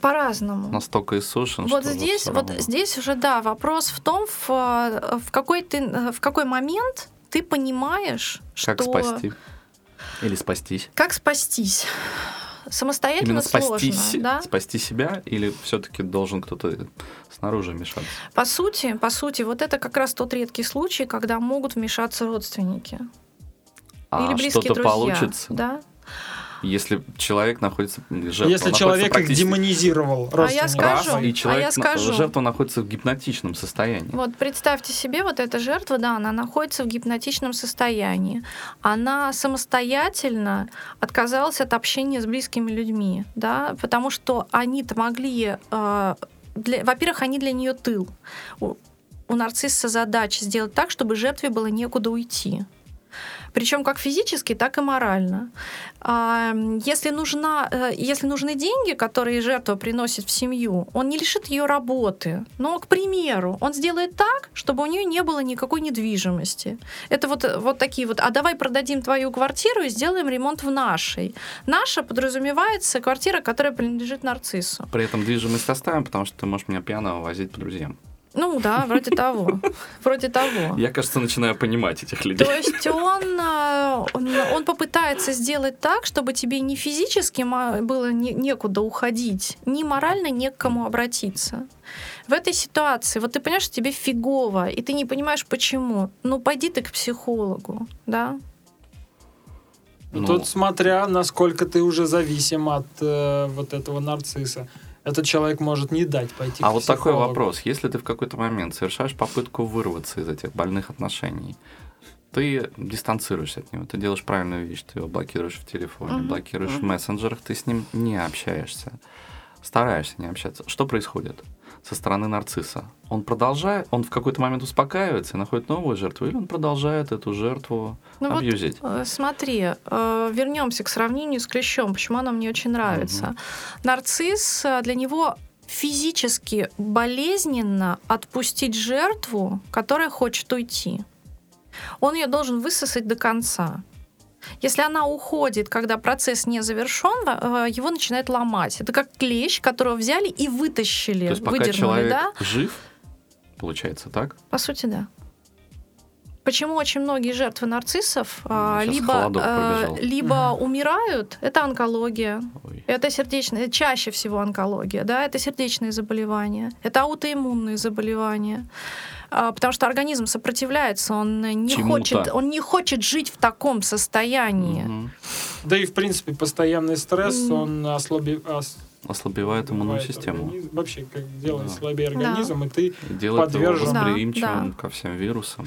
по-разному. настолько иссушен, Вот что здесь, вот здесь уже да, вопрос в том, в, э, в какой ты, в какой момент ты понимаешь, Как что спасти? Или спастись? как спастись. Самостоятельно Именно спасти, сложно, да? спасти себя? Или все-таки должен кто-то снаружи вмешаться? По сути, по сути, вот это как раз тот редкий случай, когда могут вмешаться родственники А или близкие что-то друзья. получится? Да? Если человек находится... Жертва Если человек их демонизировал, А я скажу, раз, и человек, а я скажу. жертва находится в гипнотичном состоянии. Вот представьте себе, вот эта жертва, да, она находится в гипнотичном состоянии. Она самостоятельно отказалась от общения с близкими людьми, да, потому что они-то могли, э, для- во-первых, они для нее тыл. У, у нарцисса задача сделать так, чтобы жертве было некуда уйти. Причем как физически, так и морально. А, если, нужна, э, если нужны деньги, которые жертва приносит в семью, он не лишит ее работы. Но, к примеру, он сделает так, чтобы у нее не было никакой недвижимости. Это вот, вот такие вот, а давай продадим твою квартиру и сделаем ремонт в нашей. Наша подразумевается квартира, которая принадлежит нарциссу. При этом движимость оставим, потому что ты можешь меня пьяного возить по друзьям. Ну да, вроде того. Вроде того. Я, кажется, начинаю понимать этих людей. То есть он, а, он, он попытается сделать так, чтобы тебе ни физически было не, некуда уходить, ни морально не к кому обратиться. В этой ситуации, вот ты понимаешь, что тебе фигово, и ты не понимаешь, почему. Ну, пойди ты к психологу, да? Ну, Тут смотря, насколько ты уже зависим от э, вот этого нарцисса этот человек может не дать пойти. А вот такой вопрос: если ты в какой-то момент совершаешь попытку вырваться из этих больных отношений, ты дистанцируешься от него, ты делаешь правильную вещь, ты его блокируешь в телефоне, uh-huh, блокируешь uh-huh. в мессенджерах, ты с ним не общаешься, стараешься не общаться. Что происходит? Со стороны нарцисса. Он продолжает, он в какой-то момент успокаивается и находит новую жертву, или он продолжает эту жертву ну абьюзить? Вот, э, смотри, э, вернемся к сравнению с клещом. Почему оно мне очень нравится? Угу. Нарцисс э, для него физически болезненно отпустить жертву, которая хочет уйти. Он ее должен высосать до конца. Если она уходит, когда процесс не завершен, э, его начинает ломать. Это как клещ, которого взяли и вытащили, То есть, пока выдернули, человек да? жив, получается так? По сути, да. Почему очень многие жертвы нарциссов а, Сейчас либо, э, либо угу. умирают, это онкология, Ой. это сердечные, чаще всего онкология, да, это сердечные заболевания, это аутоиммунные заболевания. А, потому что организм сопротивляется, он не хочет, он не хочет жить в таком состоянии. Угу. Да и в принципе постоянный стресс, mm. он ослаби, ос, ослабевает иммунную систему. Организм. Вообще, как делает да. слабее организм, да. и ты делает подвержен восприимчивым да, ко всем вирусам.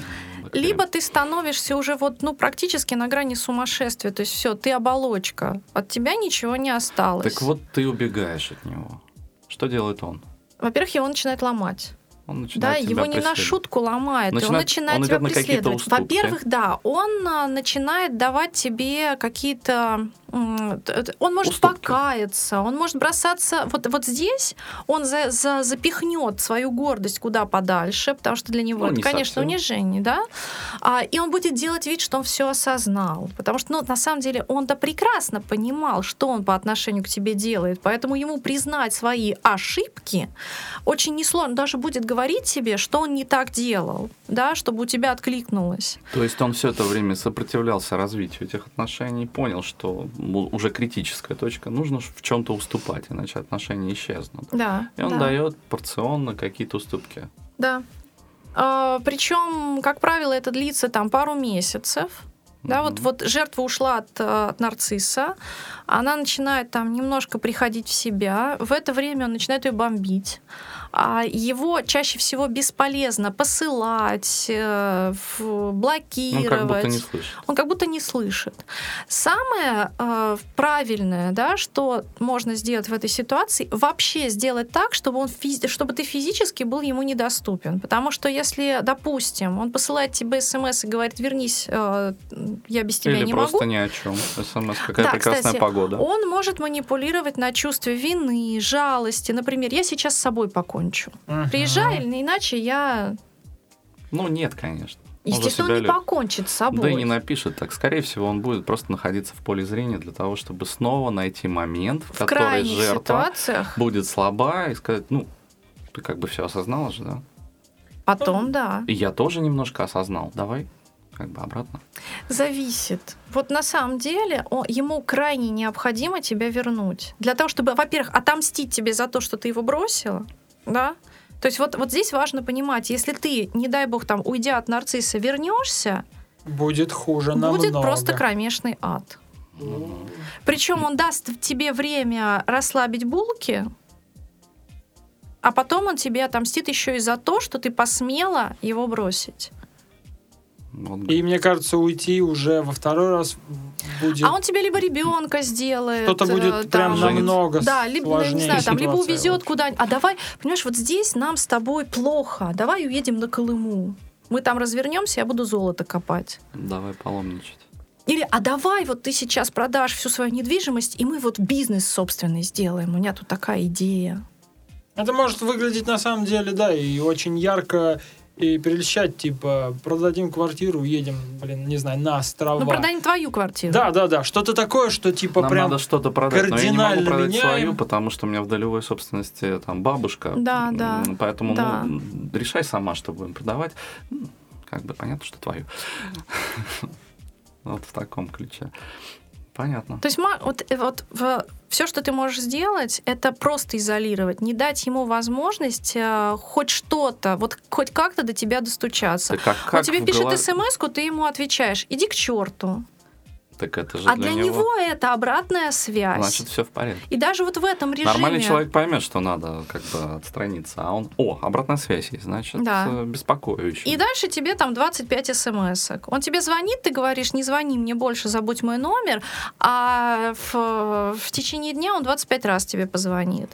Либо ты становишься уже вот, ну, практически на грани сумасшествия, то есть все, ты оболочка, от тебя ничего не осталось. Так вот ты убегаешь от него. Что делает он? Во-первых, его начинает ломать. Он начинает да, его не на шутку ломает, начинает, он начинает он тебя преследовать. Во-первых, да, он а, начинает давать тебе какие-то он может Уступки. покаяться, он может бросаться. Вот, вот здесь он за, за, запихнет свою гордость куда подальше, потому что для него ну, это, конечно, совсем. унижение, да. А, и он будет делать вид, что он все осознал. Потому что, ну, на самом деле, он-то прекрасно понимал, что он по отношению к тебе делает. Поэтому ему признать свои ошибки очень несложно. Он даже будет говорить себе, что он не так делал, да, чтобы у тебя откликнулось. То есть он все это время сопротивлялся развитию этих отношений, понял, что уже критическая точка, нужно в чем-то уступать, иначе отношения исчезнут. Да. И он да. дает порционно какие-то уступки. Да. А, причем, как правило, это длится там пару месяцев. Да, mm-hmm. вот, вот жертва ушла от, от нарцисса, она начинает там немножко приходить в себя, в это время он начинает ее бомбить. А его чаще всего бесполезно посылать, э, блокировать. Он как будто не слышит. Он как будто не слышит. Самое э, правильное, да, что можно сделать в этой ситуации, вообще сделать так, чтобы, он физи- чтобы ты физически был ему недоступен. Потому что если, допустим, он посылает тебе смс и говорит, вернись, э, я без тебя Или не могу. Или просто ни о чем. СМС, какая да, прекрасная кстати, погода. Он может манипулировать на чувстве вины, жалости. Например, я сейчас с собой покончу закончу. Угу. Приезжай, иначе я... Ну, нет, конечно. Естественно, он не любит. покончит с собой. Да и не напишет так. Скорее всего, он будет просто находиться в поле зрения для того, чтобы снова найти момент, в, в который жертва ситуациях... будет слаба и сказать, ну, ты как бы все осознала же, да? Потом, да. И я тоже немножко осознал. Давай как бы обратно? Зависит. Вот на самом деле он, ему крайне необходимо тебя вернуть. Для того, чтобы, во-первых, отомстить тебе за то, что ты его бросила, да? То есть вот, вот здесь важно понимать, если ты, не дай бог, там, уйдя от нарцисса, вернешься, будет хуже намного. Будет просто кромешный ад. Mm. Причем он даст тебе время расслабить булки, а потом он тебе отомстит еще и за то, что ты посмела его бросить. И мне кажется, уйти уже во второй раз будет... А он тебе либо ребенка сделает. Кто-то будет э, там, прям намного Да, либо, не знаю, там, либо увезет вот. куда-нибудь. А давай, понимаешь, вот здесь нам с тобой плохо. Давай уедем на Колыму. Мы там развернемся, я буду золото копать. Давай паломничать. Или, а давай вот ты сейчас продашь всю свою недвижимость, и мы вот бизнес собственный сделаем. У меня тут такая идея. Это может выглядеть на самом деле, да, и очень ярко и перелещать, типа, продадим квартиру, едем, блин, не знаю, на острова. Ну, продай твою квартиру. Да, да, да, что-то такое, что типа Нам прям... надо что-то продать, но я не могу кардинально продать меняем. свою, потому что у меня в долевой собственности там бабушка. Да, да, Поэтому да. ну, решай сама, что будем продавать. Как бы понятно, что твою. Вот в таком ключе. Понятно. То есть вот, э, вот все, что ты можешь сделать, это просто изолировать, не дать ему возможность э, хоть что-то, вот хоть как-то до тебя достучаться. Ты как, Он как тебе пишет голов- смс ты ему отвечаешь, иди к черту. Так это же А для него это обратная связь. Значит, все в порядке. И даже вот в этом режиме... Нормальный человек поймет, что надо как бы отстраниться, а он, о, обратная связь есть, значит, Да. э, беспокоюще. И дальше тебе там 25 смс -ок. Он тебе звонит, ты говоришь, не звони мне больше, забудь мой номер, а в, в течение дня он 25 раз тебе позвонит.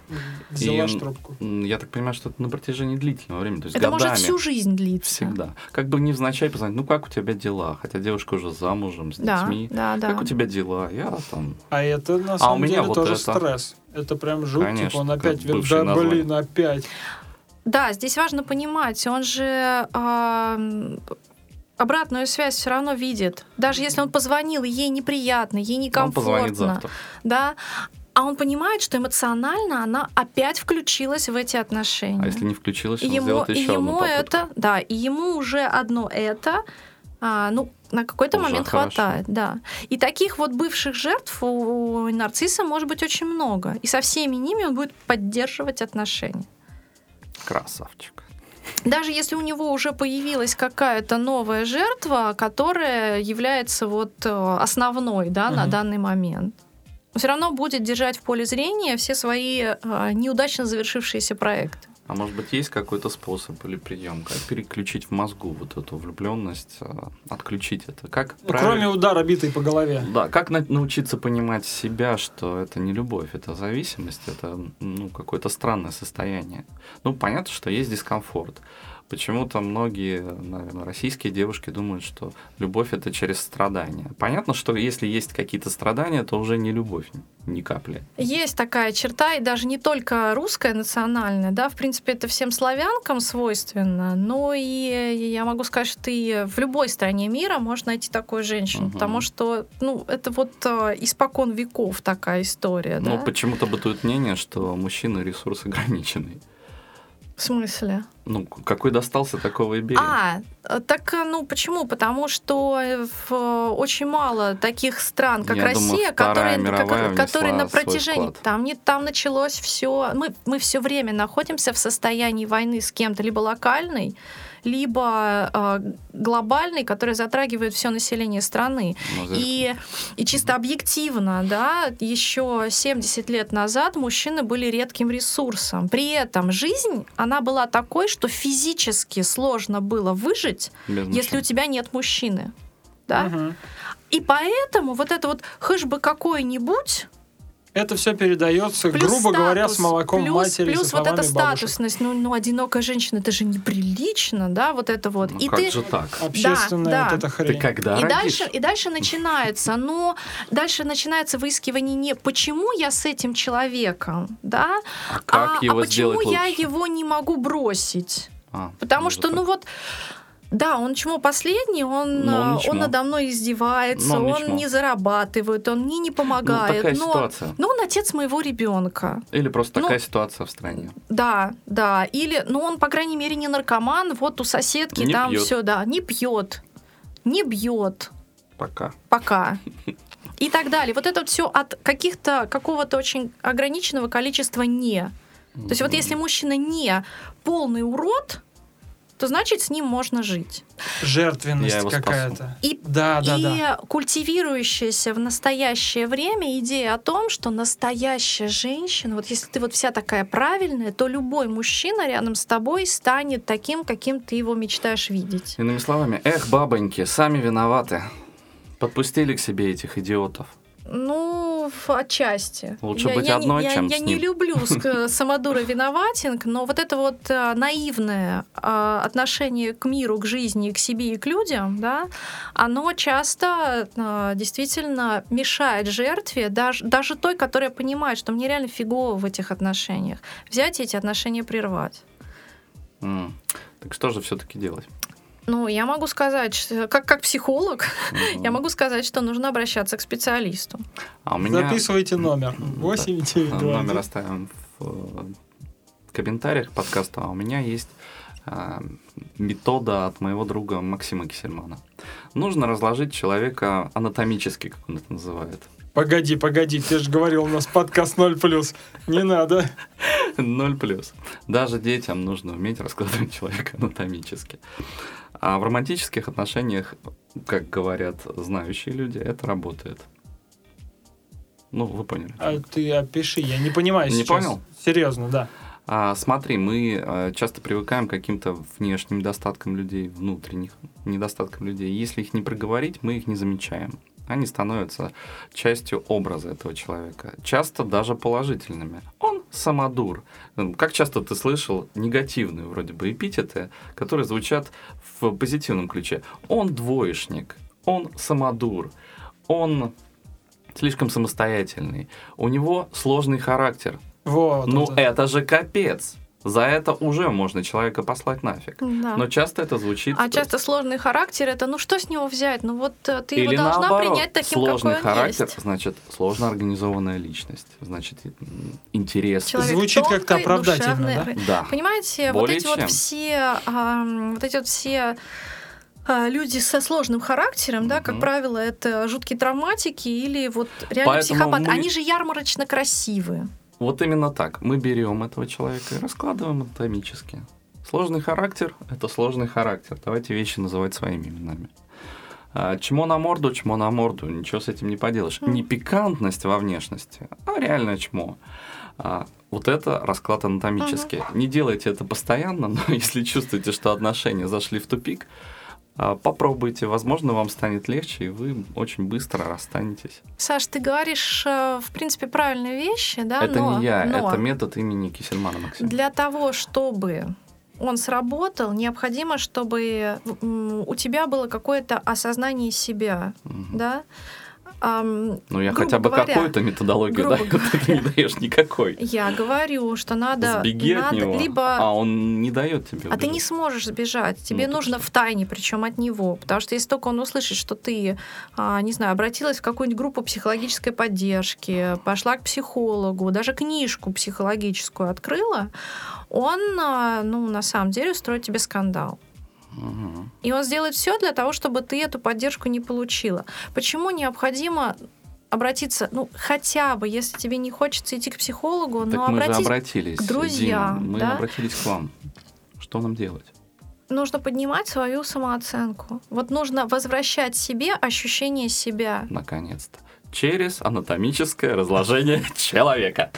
Взяла И, трубку. Я так понимаю, что это на протяжении длительного времени, то есть Это годами. может всю жизнь длиться. Всегда. Как бы невзначай позвонить, ну как у тебя дела? Хотя девушка уже замужем, с Да, детьми. да, да. Как у тебя дела? Я там... А это на у самом меня деле вот тоже это. стресс. Это прям жуть, Конечно, типа он опять, да название. блин, опять. Да, здесь важно понимать, он же а, обратную связь все равно видит. Даже если он позвонил, и ей неприятно, ей Он позвонит некомфортно, завтра. да, а он понимает, что эмоционально она опять включилась в эти отношения. А если не включилась, и он ему, сделает и еще одну ему попытку. это, да, и ему уже одно это, а, ну, на какой-то Уже момент хорошо. хватает, да. И таких вот бывших жертв у нарцисса может быть очень много. И со всеми ними он будет поддерживать отношения. Красавчик. Даже если у него уже появилась какая-то новая жертва, которая является вот э, основной, да, на Мгм. данный момент, все равно будет держать в поле зрения все свои э, неудачно завершившиеся проекты. А может быть, есть какой-то способ или прием, как переключить в мозгу вот эту влюбленность, а, отключить это? Как Ну, Кроме удара битой по голове. Да, как на- научиться понимать себя, что это не любовь, это зависимость, это ну, какое-то странное состояние. Ну, понятно, что есть дискомфорт. Почему-то многие, наверное, российские девушки думают, что любовь это через страдания. Понятно, что если есть какие-то страдания, то уже не любовь ни капли. Есть такая черта, и даже не только русская национальная, да, в принципе, это всем славянкам свойственно, но и я могу сказать, что ты в любой стране мира можешь найти такую женщину, Мгм. потому что, ну, это вот э, испокон веков такая история, да? Но почему-то бытует мнение, что мужчина ресурс ограниченный. В смысле? Ну, какой достался, такого и бери. А, так, ну почему? Потому что в, э, очень мало таких стран, как Я Россия, думаю, которые, как- которые на протяжении там не там началось все. Мы мы все время находимся в состоянии войны с кем-то либо локальной, либо э, глобальной, которая затрагивает все население страны. Ну, И, и чисто объективно, да, еще 70 лет назад мужчины были редким ресурсом. При этом жизнь, она была такой, что физически сложно было выжить, без если у тебя нет мужчины. Да? Мгм. И поэтому вот это вот хоть бы какой-нибудь, Это все передается, плюс грубо говоря, с статус, молоком плюс, матери, плюс со вот эта словами бабушек. статусность, ну, ну, одинокая женщина, это же неприлично, да, вот это вот. Ну, и как ты, же так? Общественная Да, вот да. эта Ты хрень. когда И родишь? дальше, и дальше начинается, но дальше начинается выискивание не почему я с этим человеком, да, А как а, его а почему я лучше? его не могу бросить. А, Потому даже что, так. ну вот, да, он чмо последний, он, он а, он надо мной издевается, Но он не он не зарабатывает, он мне не Ну, помогает. такая но, ситуация. но он отец моего ребенка. Или просто ну, такая ситуация в стране. Да, да. Или, ну, он, по крайней мере, не наркоман, вот у соседки Не там все, да, не пьет, не бьет. Пока. пока. И так далее. Вот это все от каких-то, какого-то очень ограниченного количества «не». То есть вот если мужчина не полный урод, то значит с ним можно жить. Жертвенность какая-то. И, Да, да, и да. культивирующаяся в настоящее время идея о том, что настоящая женщина, вот если ты вот вся такая правильная, то любой мужчина рядом с тобой станет таким, каким ты его мечтаешь видеть. Иными словами, эх, бабоньки, сами виноваты. Подпустили к себе этих идиотов. Ну, отчасти. Лучше я, быть я, одной, я, чем я с не ним. люблю ск- самодура виноватинг, но вот это вот а, наивное а, отношение к миру, к жизни, к себе и к людям, да, оно часто а, действительно мешает жертве, даже, даже той, которая понимает, что мне реально фигово в этих отношениях, взять эти отношения прервать. М. Так что же все-таки делать? Ну, я могу сказать, что- как, как психолог, я могу сказать, что нужно обращаться к специалисту. А у меня Записывайте номер. М, 8 9 номер оставим в э, комментариях к подкасту. А у меня есть а, метода от моего друга Максима Кисельмана. Нужно разложить человека анатомически, как он это называет. Погоди, погоди, ты же говорил, у нас подкаст 0+. Не надо. Ноль плюс. Даже детям нужно уметь раскладывать человека анатомически. А в романтических отношениях, как говорят знающие люди, это работает. Ну, вы поняли. А ты опиши, я не понимаю Не сейчас. понял? Серьезно, да. А, смотри, мы э, часто привыкаем к каким-то внешним недостаткам людей, внутренних недостаткам людей. Если их не проговорить, мы их не замечаем. Они становятся частью образа этого человека. Часто даже положительными. Он самодур. М, Как часто ты слышал негативные вроде бы эпитеты, которые звучат в позитивном ключе. Он двоечник, он самодур, он слишком самостоятельный, у него сложный характер, Вот. ну, вот. это же капец. За это уже можно человека послать нафиг. Да. Но часто это звучит... А часто сложный характер это, ну что с него взять? Ну вот э, ты Или его должна наоборот, принять таким, сложный какой он характер, есть. значит, сложно организованная личность, значит, интерес. Человек Звучит как-то оправдательно, душевной. Да. Понимаете, вот Более эти чем. вот все, ам, вот эти вот все а, люди со сложным характером, да, как правило, это жуткие травматики или вот реально Поэтому психопаты. мы- Они же ярмарочно красивые. Вот именно так. Мы берем этого человека и раскладываем анатомически. Сложный характер — это сложный характер. Давайте вещи называть своими именами. А, Чмо на морду, чмо на морду. Ничего с этим не поделаешь. Мгм. Не пикантность во внешности, а реальное чмо. А, Вот это расклад анатомический. Не делайте это постоянно, но если чувствуете, что отношения зашли в тупик, попробуйте. Возможно, вам станет легче, и вы очень быстро расстанетесь. Саш, ты говоришь, э, в принципе, правильные вещи, да? это но, не я, но это метод имени Кисельмана Максима. Для того, чтобы он сработал, необходимо, чтобы у тебя было какое-то осознание себя, Мгм. да? Ам, Ну, я хотя бы какую-то методологию грубо даю, ты не даешь никакой. Я говорю, что надо, Сбеги от надо него, либо а он не дает тебе А ты не убежать. сможешь сбежать. Тебе Ну, нужно в тайне, причем от него. Потому что если только он услышит, что ты, а, не знаю, обратилась в какую-нибудь группу психологической поддержки, пошла к психологу, даже книжку психологическую открыла, он, а, ну, на самом деле, устроит тебе скандал. И он сделает все для того, чтобы ты эту поддержку не получила. Почему необходимо обратиться, ну, хотя бы, если тебе не хочется идти к психологу, Так но мы же обратись обратились, к друзьям, Дима, мы да? обратились к вам. Что нам делать? нужно поднимать свою самооценку. Вот нужно возвращать себе ощущение себя. Наконец-то. Через анатомическое разложение человека.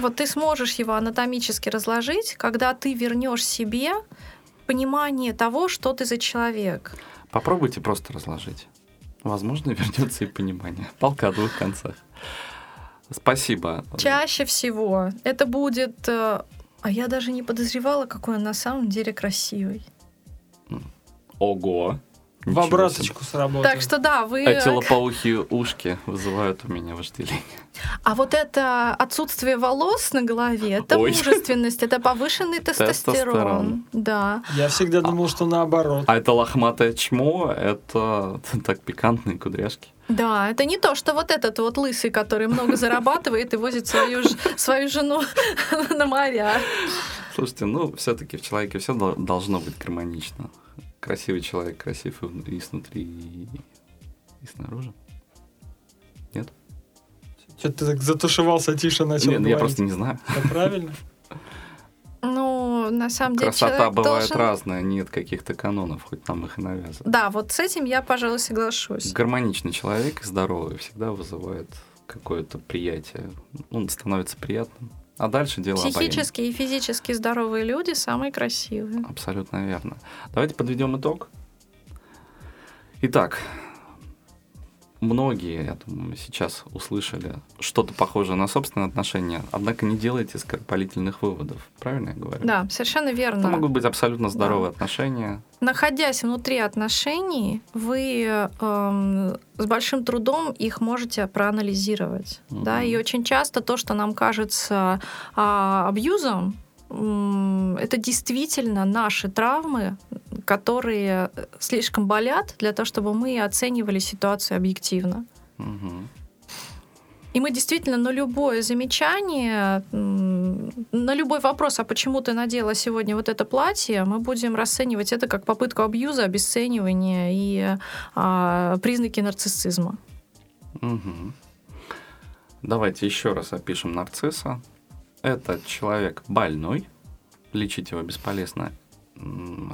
Вот ты сможешь его анатомически разложить, когда ты вернешь себе понимание того, что ты за человек. Попробуйте просто разложить. Возможно, вернется и понимание. Палка о двух концах. Спасибо. Чаще всего это будет... э, А я даже не подозревала, какой он на самом деле красивый. Ого. В обраточку сработает. Так что да, вы... себе. Эти лопоухие ушки вызывают у меня вожделение. А вот это отсутствие волос на голове, это Ой. мужественность, это повышенный тестостерон. Тестостерон. Да. Я всегда думал, что наоборот. А это лохматое чмо, это так пикантные кудряшки. Да, это не то, что вот этот вот лысый, который много зарабатывает и возит свою, свою жену на моря. Слушайте, ну, все-таки в человеке все должно быть гармонично. Красивый человек красив и и снутри, и, и снаружи. Нет? Что ты так затушевался, тише начал Нет, ну, я говорить. просто не знаю. Это правильно? Ну, на самом деле, Красота бывает должен- разная, нет каких-то канонов, хоть нам их и навязывают. Да, вот с этим я, пожалуй, соглашусь. Гармоничный человек и здоровый всегда вызывает какое-то приятие. Он становится приятным. А дальше дело. Психически и физически здоровые люди самые красивые. Абсолютно верно. Давайте подведем итог. Итак, многие, я думаю, сейчас услышали что-то похожее на собственные отношения, однако не делайте скоропалительных выводов. Правильно я говорю? Да, совершенно верно. Это могут быть абсолютно здоровые да. отношения. Находясь внутри отношений, вы эм, с большим трудом их можете проанализировать. Угу. Да? И очень часто то, что нам кажется э, абьюзом, это действительно наши травмы, которые слишком болят для того, чтобы мы оценивали ситуацию объективно. Угу. И мы действительно на любое замечание, на любой вопрос, а почему ты надела сегодня вот это платье, мы будем расценивать это как попытку абьюза, обесценивания и а, признаки нарциссизма. Угу. Давайте еще раз опишем нарцисса этот человек больной, лечить его бесполезно,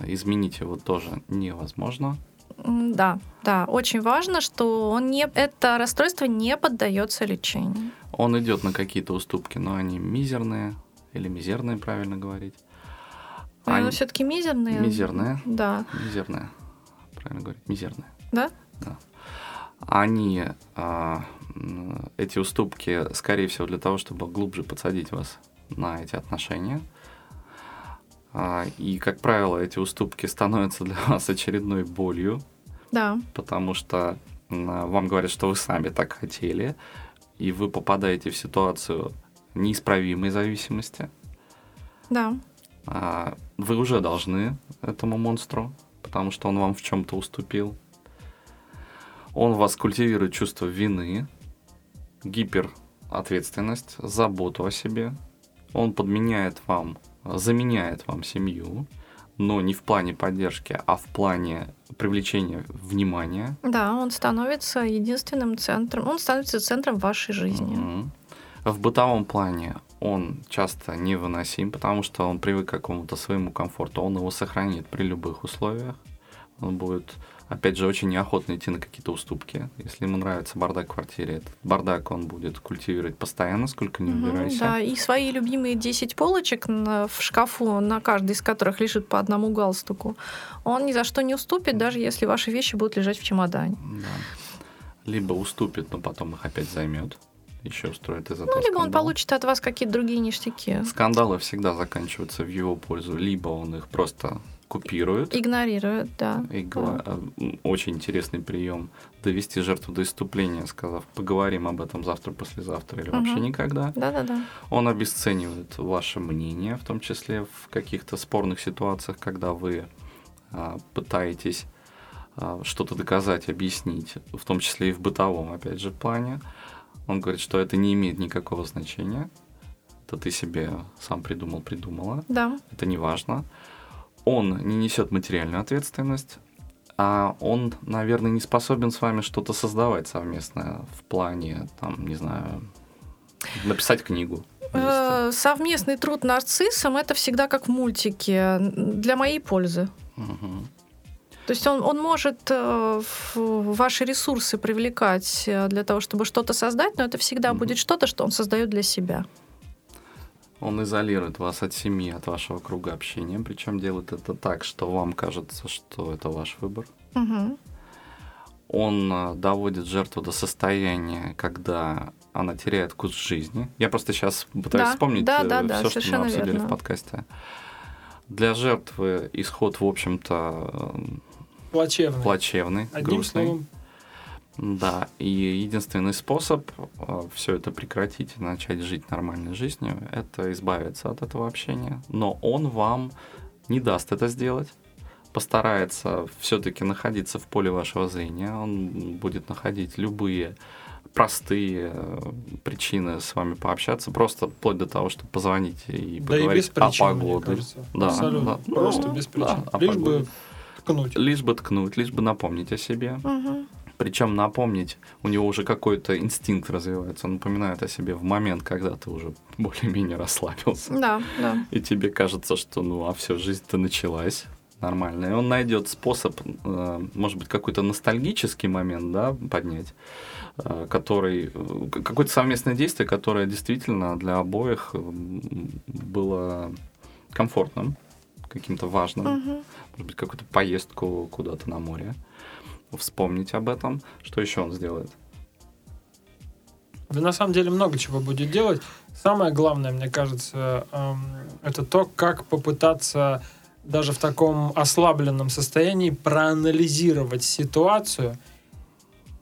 изменить его тоже невозможно. Да, да, очень важно, что он не, это расстройство не поддается лечению. Он идет на какие-то уступки, но они мизерные или мизерные, правильно говорить. Ну, они... все-таки мизерные. Мизерные. Да. Мизерные, правильно говорить, мизерные. Да. Да. Они а, эти уступки, скорее всего, для того, чтобы глубже подсадить вас на эти отношения. А, и, как правило, эти уступки становятся для вас очередной болью. Да. Потому что вам говорят, что вы сами так хотели, и вы попадаете в ситуацию неисправимой зависимости. Да. А, вы уже должны этому монстру, потому что он вам в чем-то уступил. Он вас культивирует чувство вины, гиперответственность, заботу о себе. Он подменяет вам, заменяет вам семью, но не в плане поддержки, а в плане привлечения внимания. Да, он становится единственным центром, он становится центром вашей жизни. Угу. В бытовом плане он часто невыносим, потому что он привык к какому-то своему комфорту, он его сохранит при любых условиях. Он будет опять же, очень неохотно идти на какие-то уступки. Если ему нравится бардак в квартире, этот бардак он будет культивировать постоянно, сколько не убирайся. Да, и свои любимые 10 полочек в шкафу, на каждой из которых лежит по одному галстуку, он ни за что не уступит, даже если ваши вещи будут лежать в чемодане. Да. Либо уступит, но потом их опять займет еще устроит из ну, этого. Ну, либо скандал. он получит от вас какие-то другие ништяки. Скандалы всегда заканчиваются в его пользу. Либо он их просто купируют. Игнорируют, да. Игла... Да. Очень интересный прием. Довести жертву до иступления, сказав, поговорим об этом завтра, послезавтра или угу. вообще никогда. Да-да-да. Он обесценивает ваше мнение, в том числе в каких-то спорных ситуациях, когда вы а, пытаетесь а, что-то доказать, объяснить, в том числе и в бытовом, опять же, плане. Он говорит, что это не имеет никакого значения. Это ты себе сам придумал, придумала. Да. Это не важно он не несет материальную ответственность, а он, наверное, не способен с вами что-то создавать совместное в плане, там, не знаю, написать книгу. Э, совместный труд нарциссом это всегда как в мультике для моей пользы. Угу. То есть он, он может э, ваши ресурсы привлекать э, для того, чтобы что-то создать, но это всегда угу. будет что-то, что он создает для себя. Он изолирует вас от семьи, от вашего круга общения, причем делает это так, что вам кажется, что это ваш выбор. Угу. Он э, доводит жертву до состояния, когда она теряет вкус жизни. Я просто сейчас пытаюсь да, вспомнить да, да, все, да, что мы обсудили верно. в подкасте. Для жертвы исход, в общем-то, плачевный, плачевный Одним грустный. Словом, да, и единственный способ э, все это прекратить и начать жить нормальной жизнью, это избавиться от этого общения. Но он вам не даст это сделать, постарается все-таки находиться в поле вашего зрения, он будет находить любые простые э, причины с вами пообщаться, просто вплоть до того, чтобы позвонить и да поговорить и без причин, о погоде. Да, Абсолютно. Да. Просто ну, без причин. Да, лишь бы ткнуть. Лишь бы ткнуть, лишь бы напомнить о себе. Угу. Причем напомнить, у него уже какой-то инстинкт развивается, он напоминает о себе в момент, когда ты уже более-менее расслабился. Да, да. И тебе кажется, что ну а все, жизнь-то началась нормально. И он найдет способ, э, может быть, какой-то ностальгический момент, да, поднять, э, который, э, какое-то совместное действие, которое действительно для обоих было комфортным, каким-то важным. Угу. Может быть, какую-то поездку куда-то на море вспомнить об этом. Что еще он сделает? Да, на самом деле много чего будет делать. Самое главное, мне кажется, эм, это то, как попытаться даже в таком ослабленном состоянии проанализировать ситуацию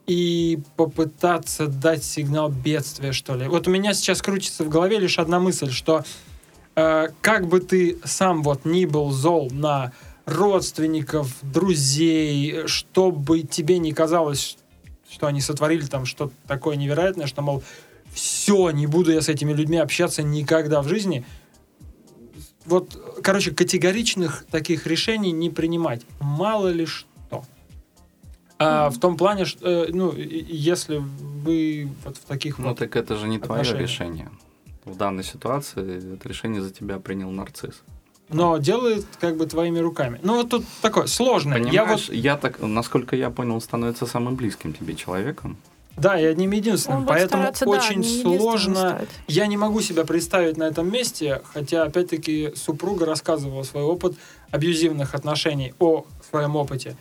и попытаться дать сигнал бедствия, что ли. Вот у меня сейчас крутится в голове лишь одна мысль, что э, как бы ты сам вот ни был зол на родственников, друзей, чтобы тебе не казалось, что они сотворили там что-то такое невероятное, что, мол, все, не буду я с этими людьми общаться никогда в жизни. Вот, короче, категоричных таких решений не принимать. Мало ли что. А, в том плане, что, э, ну, если вы вот в таких Ну вот... так это же не твое решение. В данной ситуации это решение за тебя принял нарцисс. Но делает как бы твоими руками. Ну, вот тут такое сложное. Я Понимаешь, вот, я так, насколько я понял, он становится самым близким тебе человеком. да, я одним единственным. Он будет поэтому стараться, да, очень единственным сложно. Я не могу себя представить на этом месте, хотя, опять-таки, супруга рассказывала свой опыт абьюзивных отношений, о своем опыте.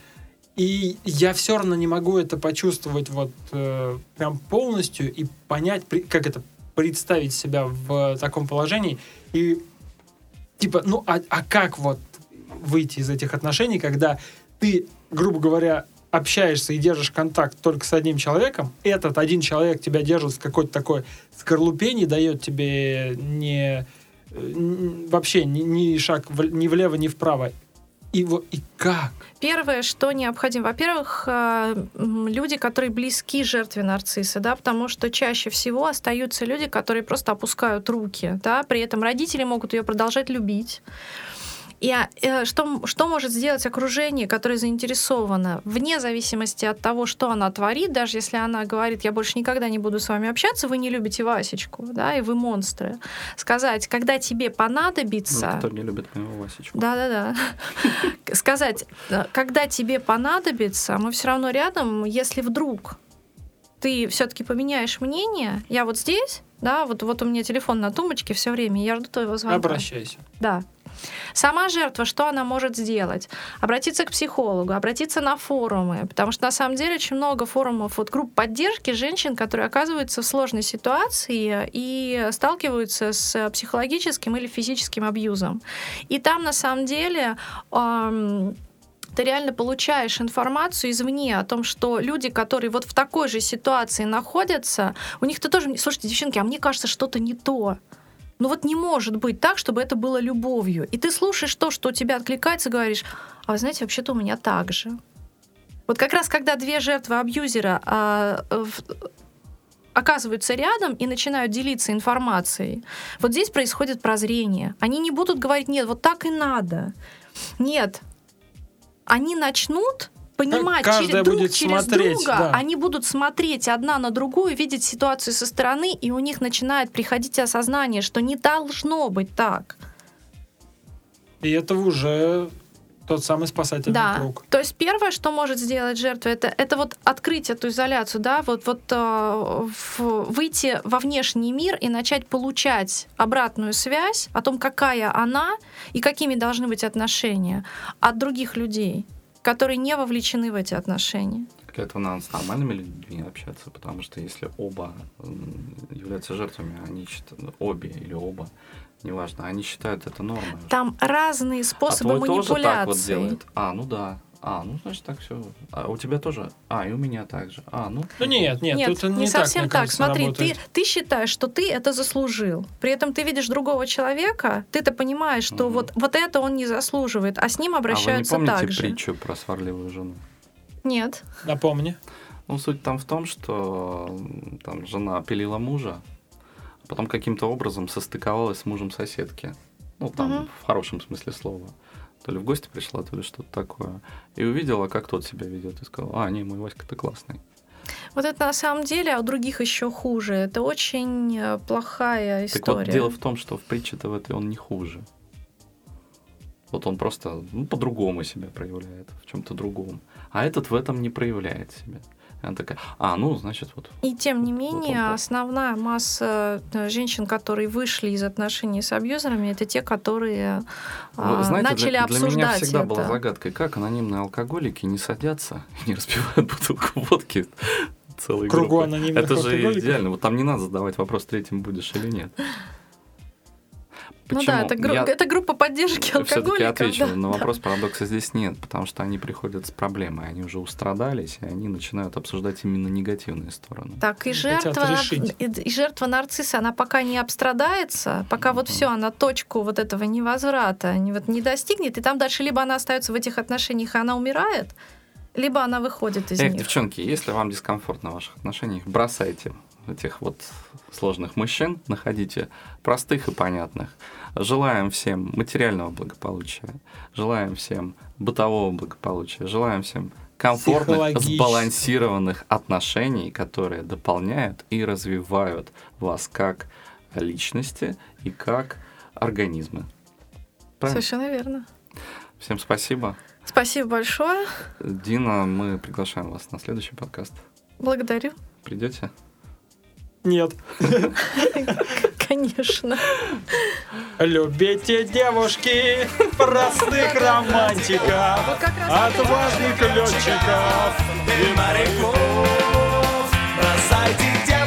И я все равно не могу это почувствовать вот э, прям полностью и понять, при- как это, представить себя в таком положении. И типа, ну а, а как вот выйти из этих отношений, когда ты, грубо говоря, общаешься и держишь контакт только с одним человеком, этот один человек тебя держит в какой-то такой скорлупе, не дает тебе не, э, вообще ни, ни шаг в- ни влево, ни вправо. Вот, и как? Первое, что необходимо, во-первых, э, люди, которые близки жертве нарцисса, да, потому что чаще всего остаются люди, которые просто опускают руки, да, при этом родители могут ее продолжать любить. И э, что, что может сделать окружение, которое заинтересовано, вне зависимости от того, что она творит, даже если она говорит, я больше никогда не буду с вами общаться, вы не любите Васечку, да, и вы монстры. Сказать, когда тебе Ну, понадобится... кто не любит моего Васечку. Да-да-да. Сказать, э, когда тебе понадобится, мы все равно рядом, если вдруг ты все-таки поменяешь мнение, я вот здесь, да, вот, вот у меня телефон на тумбочке все время, я жду твоего звонка. Обращайся. Да. Сама жертва, что она может сделать? Обратиться к психологу, обратиться на форумы, потому что на самом деле очень много форумов, вот групп поддержки женщин, которые оказываются в сложной ситуации и сталкиваются с психологическим или физическим абьюзом. И там на самом деле ам, ты реально получаешь информацию извне о том, что люди, которые вот в такой же ситуации находятся, у них-то тоже, слушайте, девчонки, а мне кажется, что-то не то. Ну вот не может быть так, чтобы это было любовью. И ты слушаешь то, что у тебя откликается, говоришь, а вы знаете, вообще-то у меня так же. Вот как раз когда две жертвы абьюзера а, в- оказываются рядом и начинают делиться информацией, вот здесь происходит прозрение. Они не будут говорить, нет, вот так и надо. Нет. Они начнут понимать каждая через, друг будет через смотреть, друга, да. они будут смотреть одна на другую, видеть ситуацию со стороны, и у них начинает приходить осознание, что не должно быть так. И это уже тот самый спасательный Да. круг. То есть первое, что может сделать жертва, это, это вот открыть эту изоляцию, да, вот, вот э, в- выйти во внешний мир и начать получать обратную связь о том, какая она и какими должны быть отношения от других людей, которые не вовлечены в эти отношения. Для этого надо с нормальными людьми общаться, потому что если оба являются жертвами, они считают, обе или оба, неважно, они считают это нормой. Там разные а способы твой тоже так вот манипуляции. делает? А, ну да. А, ну значит так все. А у тебя тоже? А, и у меня так же. А, ну. Ну нет, нет, Нет, тут не, не так, совсем так. кажется, Смотри, ты, работает. ты считаешь, что ты это заслужил. При этом ты видишь другого человека, ты-то понимаешь, что Мгм. вот, вот это он не заслуживает, а с ним А вы не обращаются помните так же. притчу про сварливую жену? Нет. Напомни. Ну, суть там в том, что там жена пилила мужа, а потом каким-то образом состыковалась с мужем соседки. Ну, там, Мгм. в хорошем смысле слова. То ли в гости пришла, то ли что-то такое. И увидела, как тот себя ведет, и сказала, а, не, мой Васька, ты классный. Вот это на самом деле, а у других еще хуже. Это очень э, плохая Так вот, история. дело в том, что в притче-то в этой он не хуже. Вот он просто ну, по-другому себя проявляет, в чем-то другом. А этот в этом не проявляет себя. Она такая, а, ну, значит, вот. И тем не Вот менее, он- основная масса э, женщин, которые вышли из отношений с абьюзерами, это те, которые а, Вы знаете, начали для, для меня обсуждать всегда это. была загадкой, как анонимные алкоголики не садятся и не распивают бутылку водки целой Кругу группой. анонимных Это же идеально. Вот там не надо задавать вопрос, третьим будешь или нет. Ну да, это, гру- Я это группа поддержки все-таки алкоголиков. отвечу да, на да. вопрос парадокса здесь нет, потому что они приходят с проблемой, они уже устрадались, и они начинают обсуждать именно негативные стороны. Так, и жертва, решить. и, и жертва нарцисса, она пока не обстрадается, пока вот Мгм. все, она точку вот этого невозврата не, вот, не достигнет, и там дальше либо она остается в этих отношениях, и она умирает, либо она выходит из Эх, них. девчонки, если вам дискомфортно в ваших отношениях, бросайте этих вот сложных мужчин, находите простых и понятных. Желаем всем материального благополучия, желаем всем бытового благополучия, желаем всем комфортных, сбалансированных отношений, которые дополняют и развивают вас как личности и как организмы. Правильно? Совершенно верно. Всем спасибо. Спасибо большое. Дина, мы приглашаем вас на следующий подкаст. Благодарю. Придете? Нет. Конечно. Любите девушки, простых романтиков, отважных летчиков. и моряков Бросайте девушки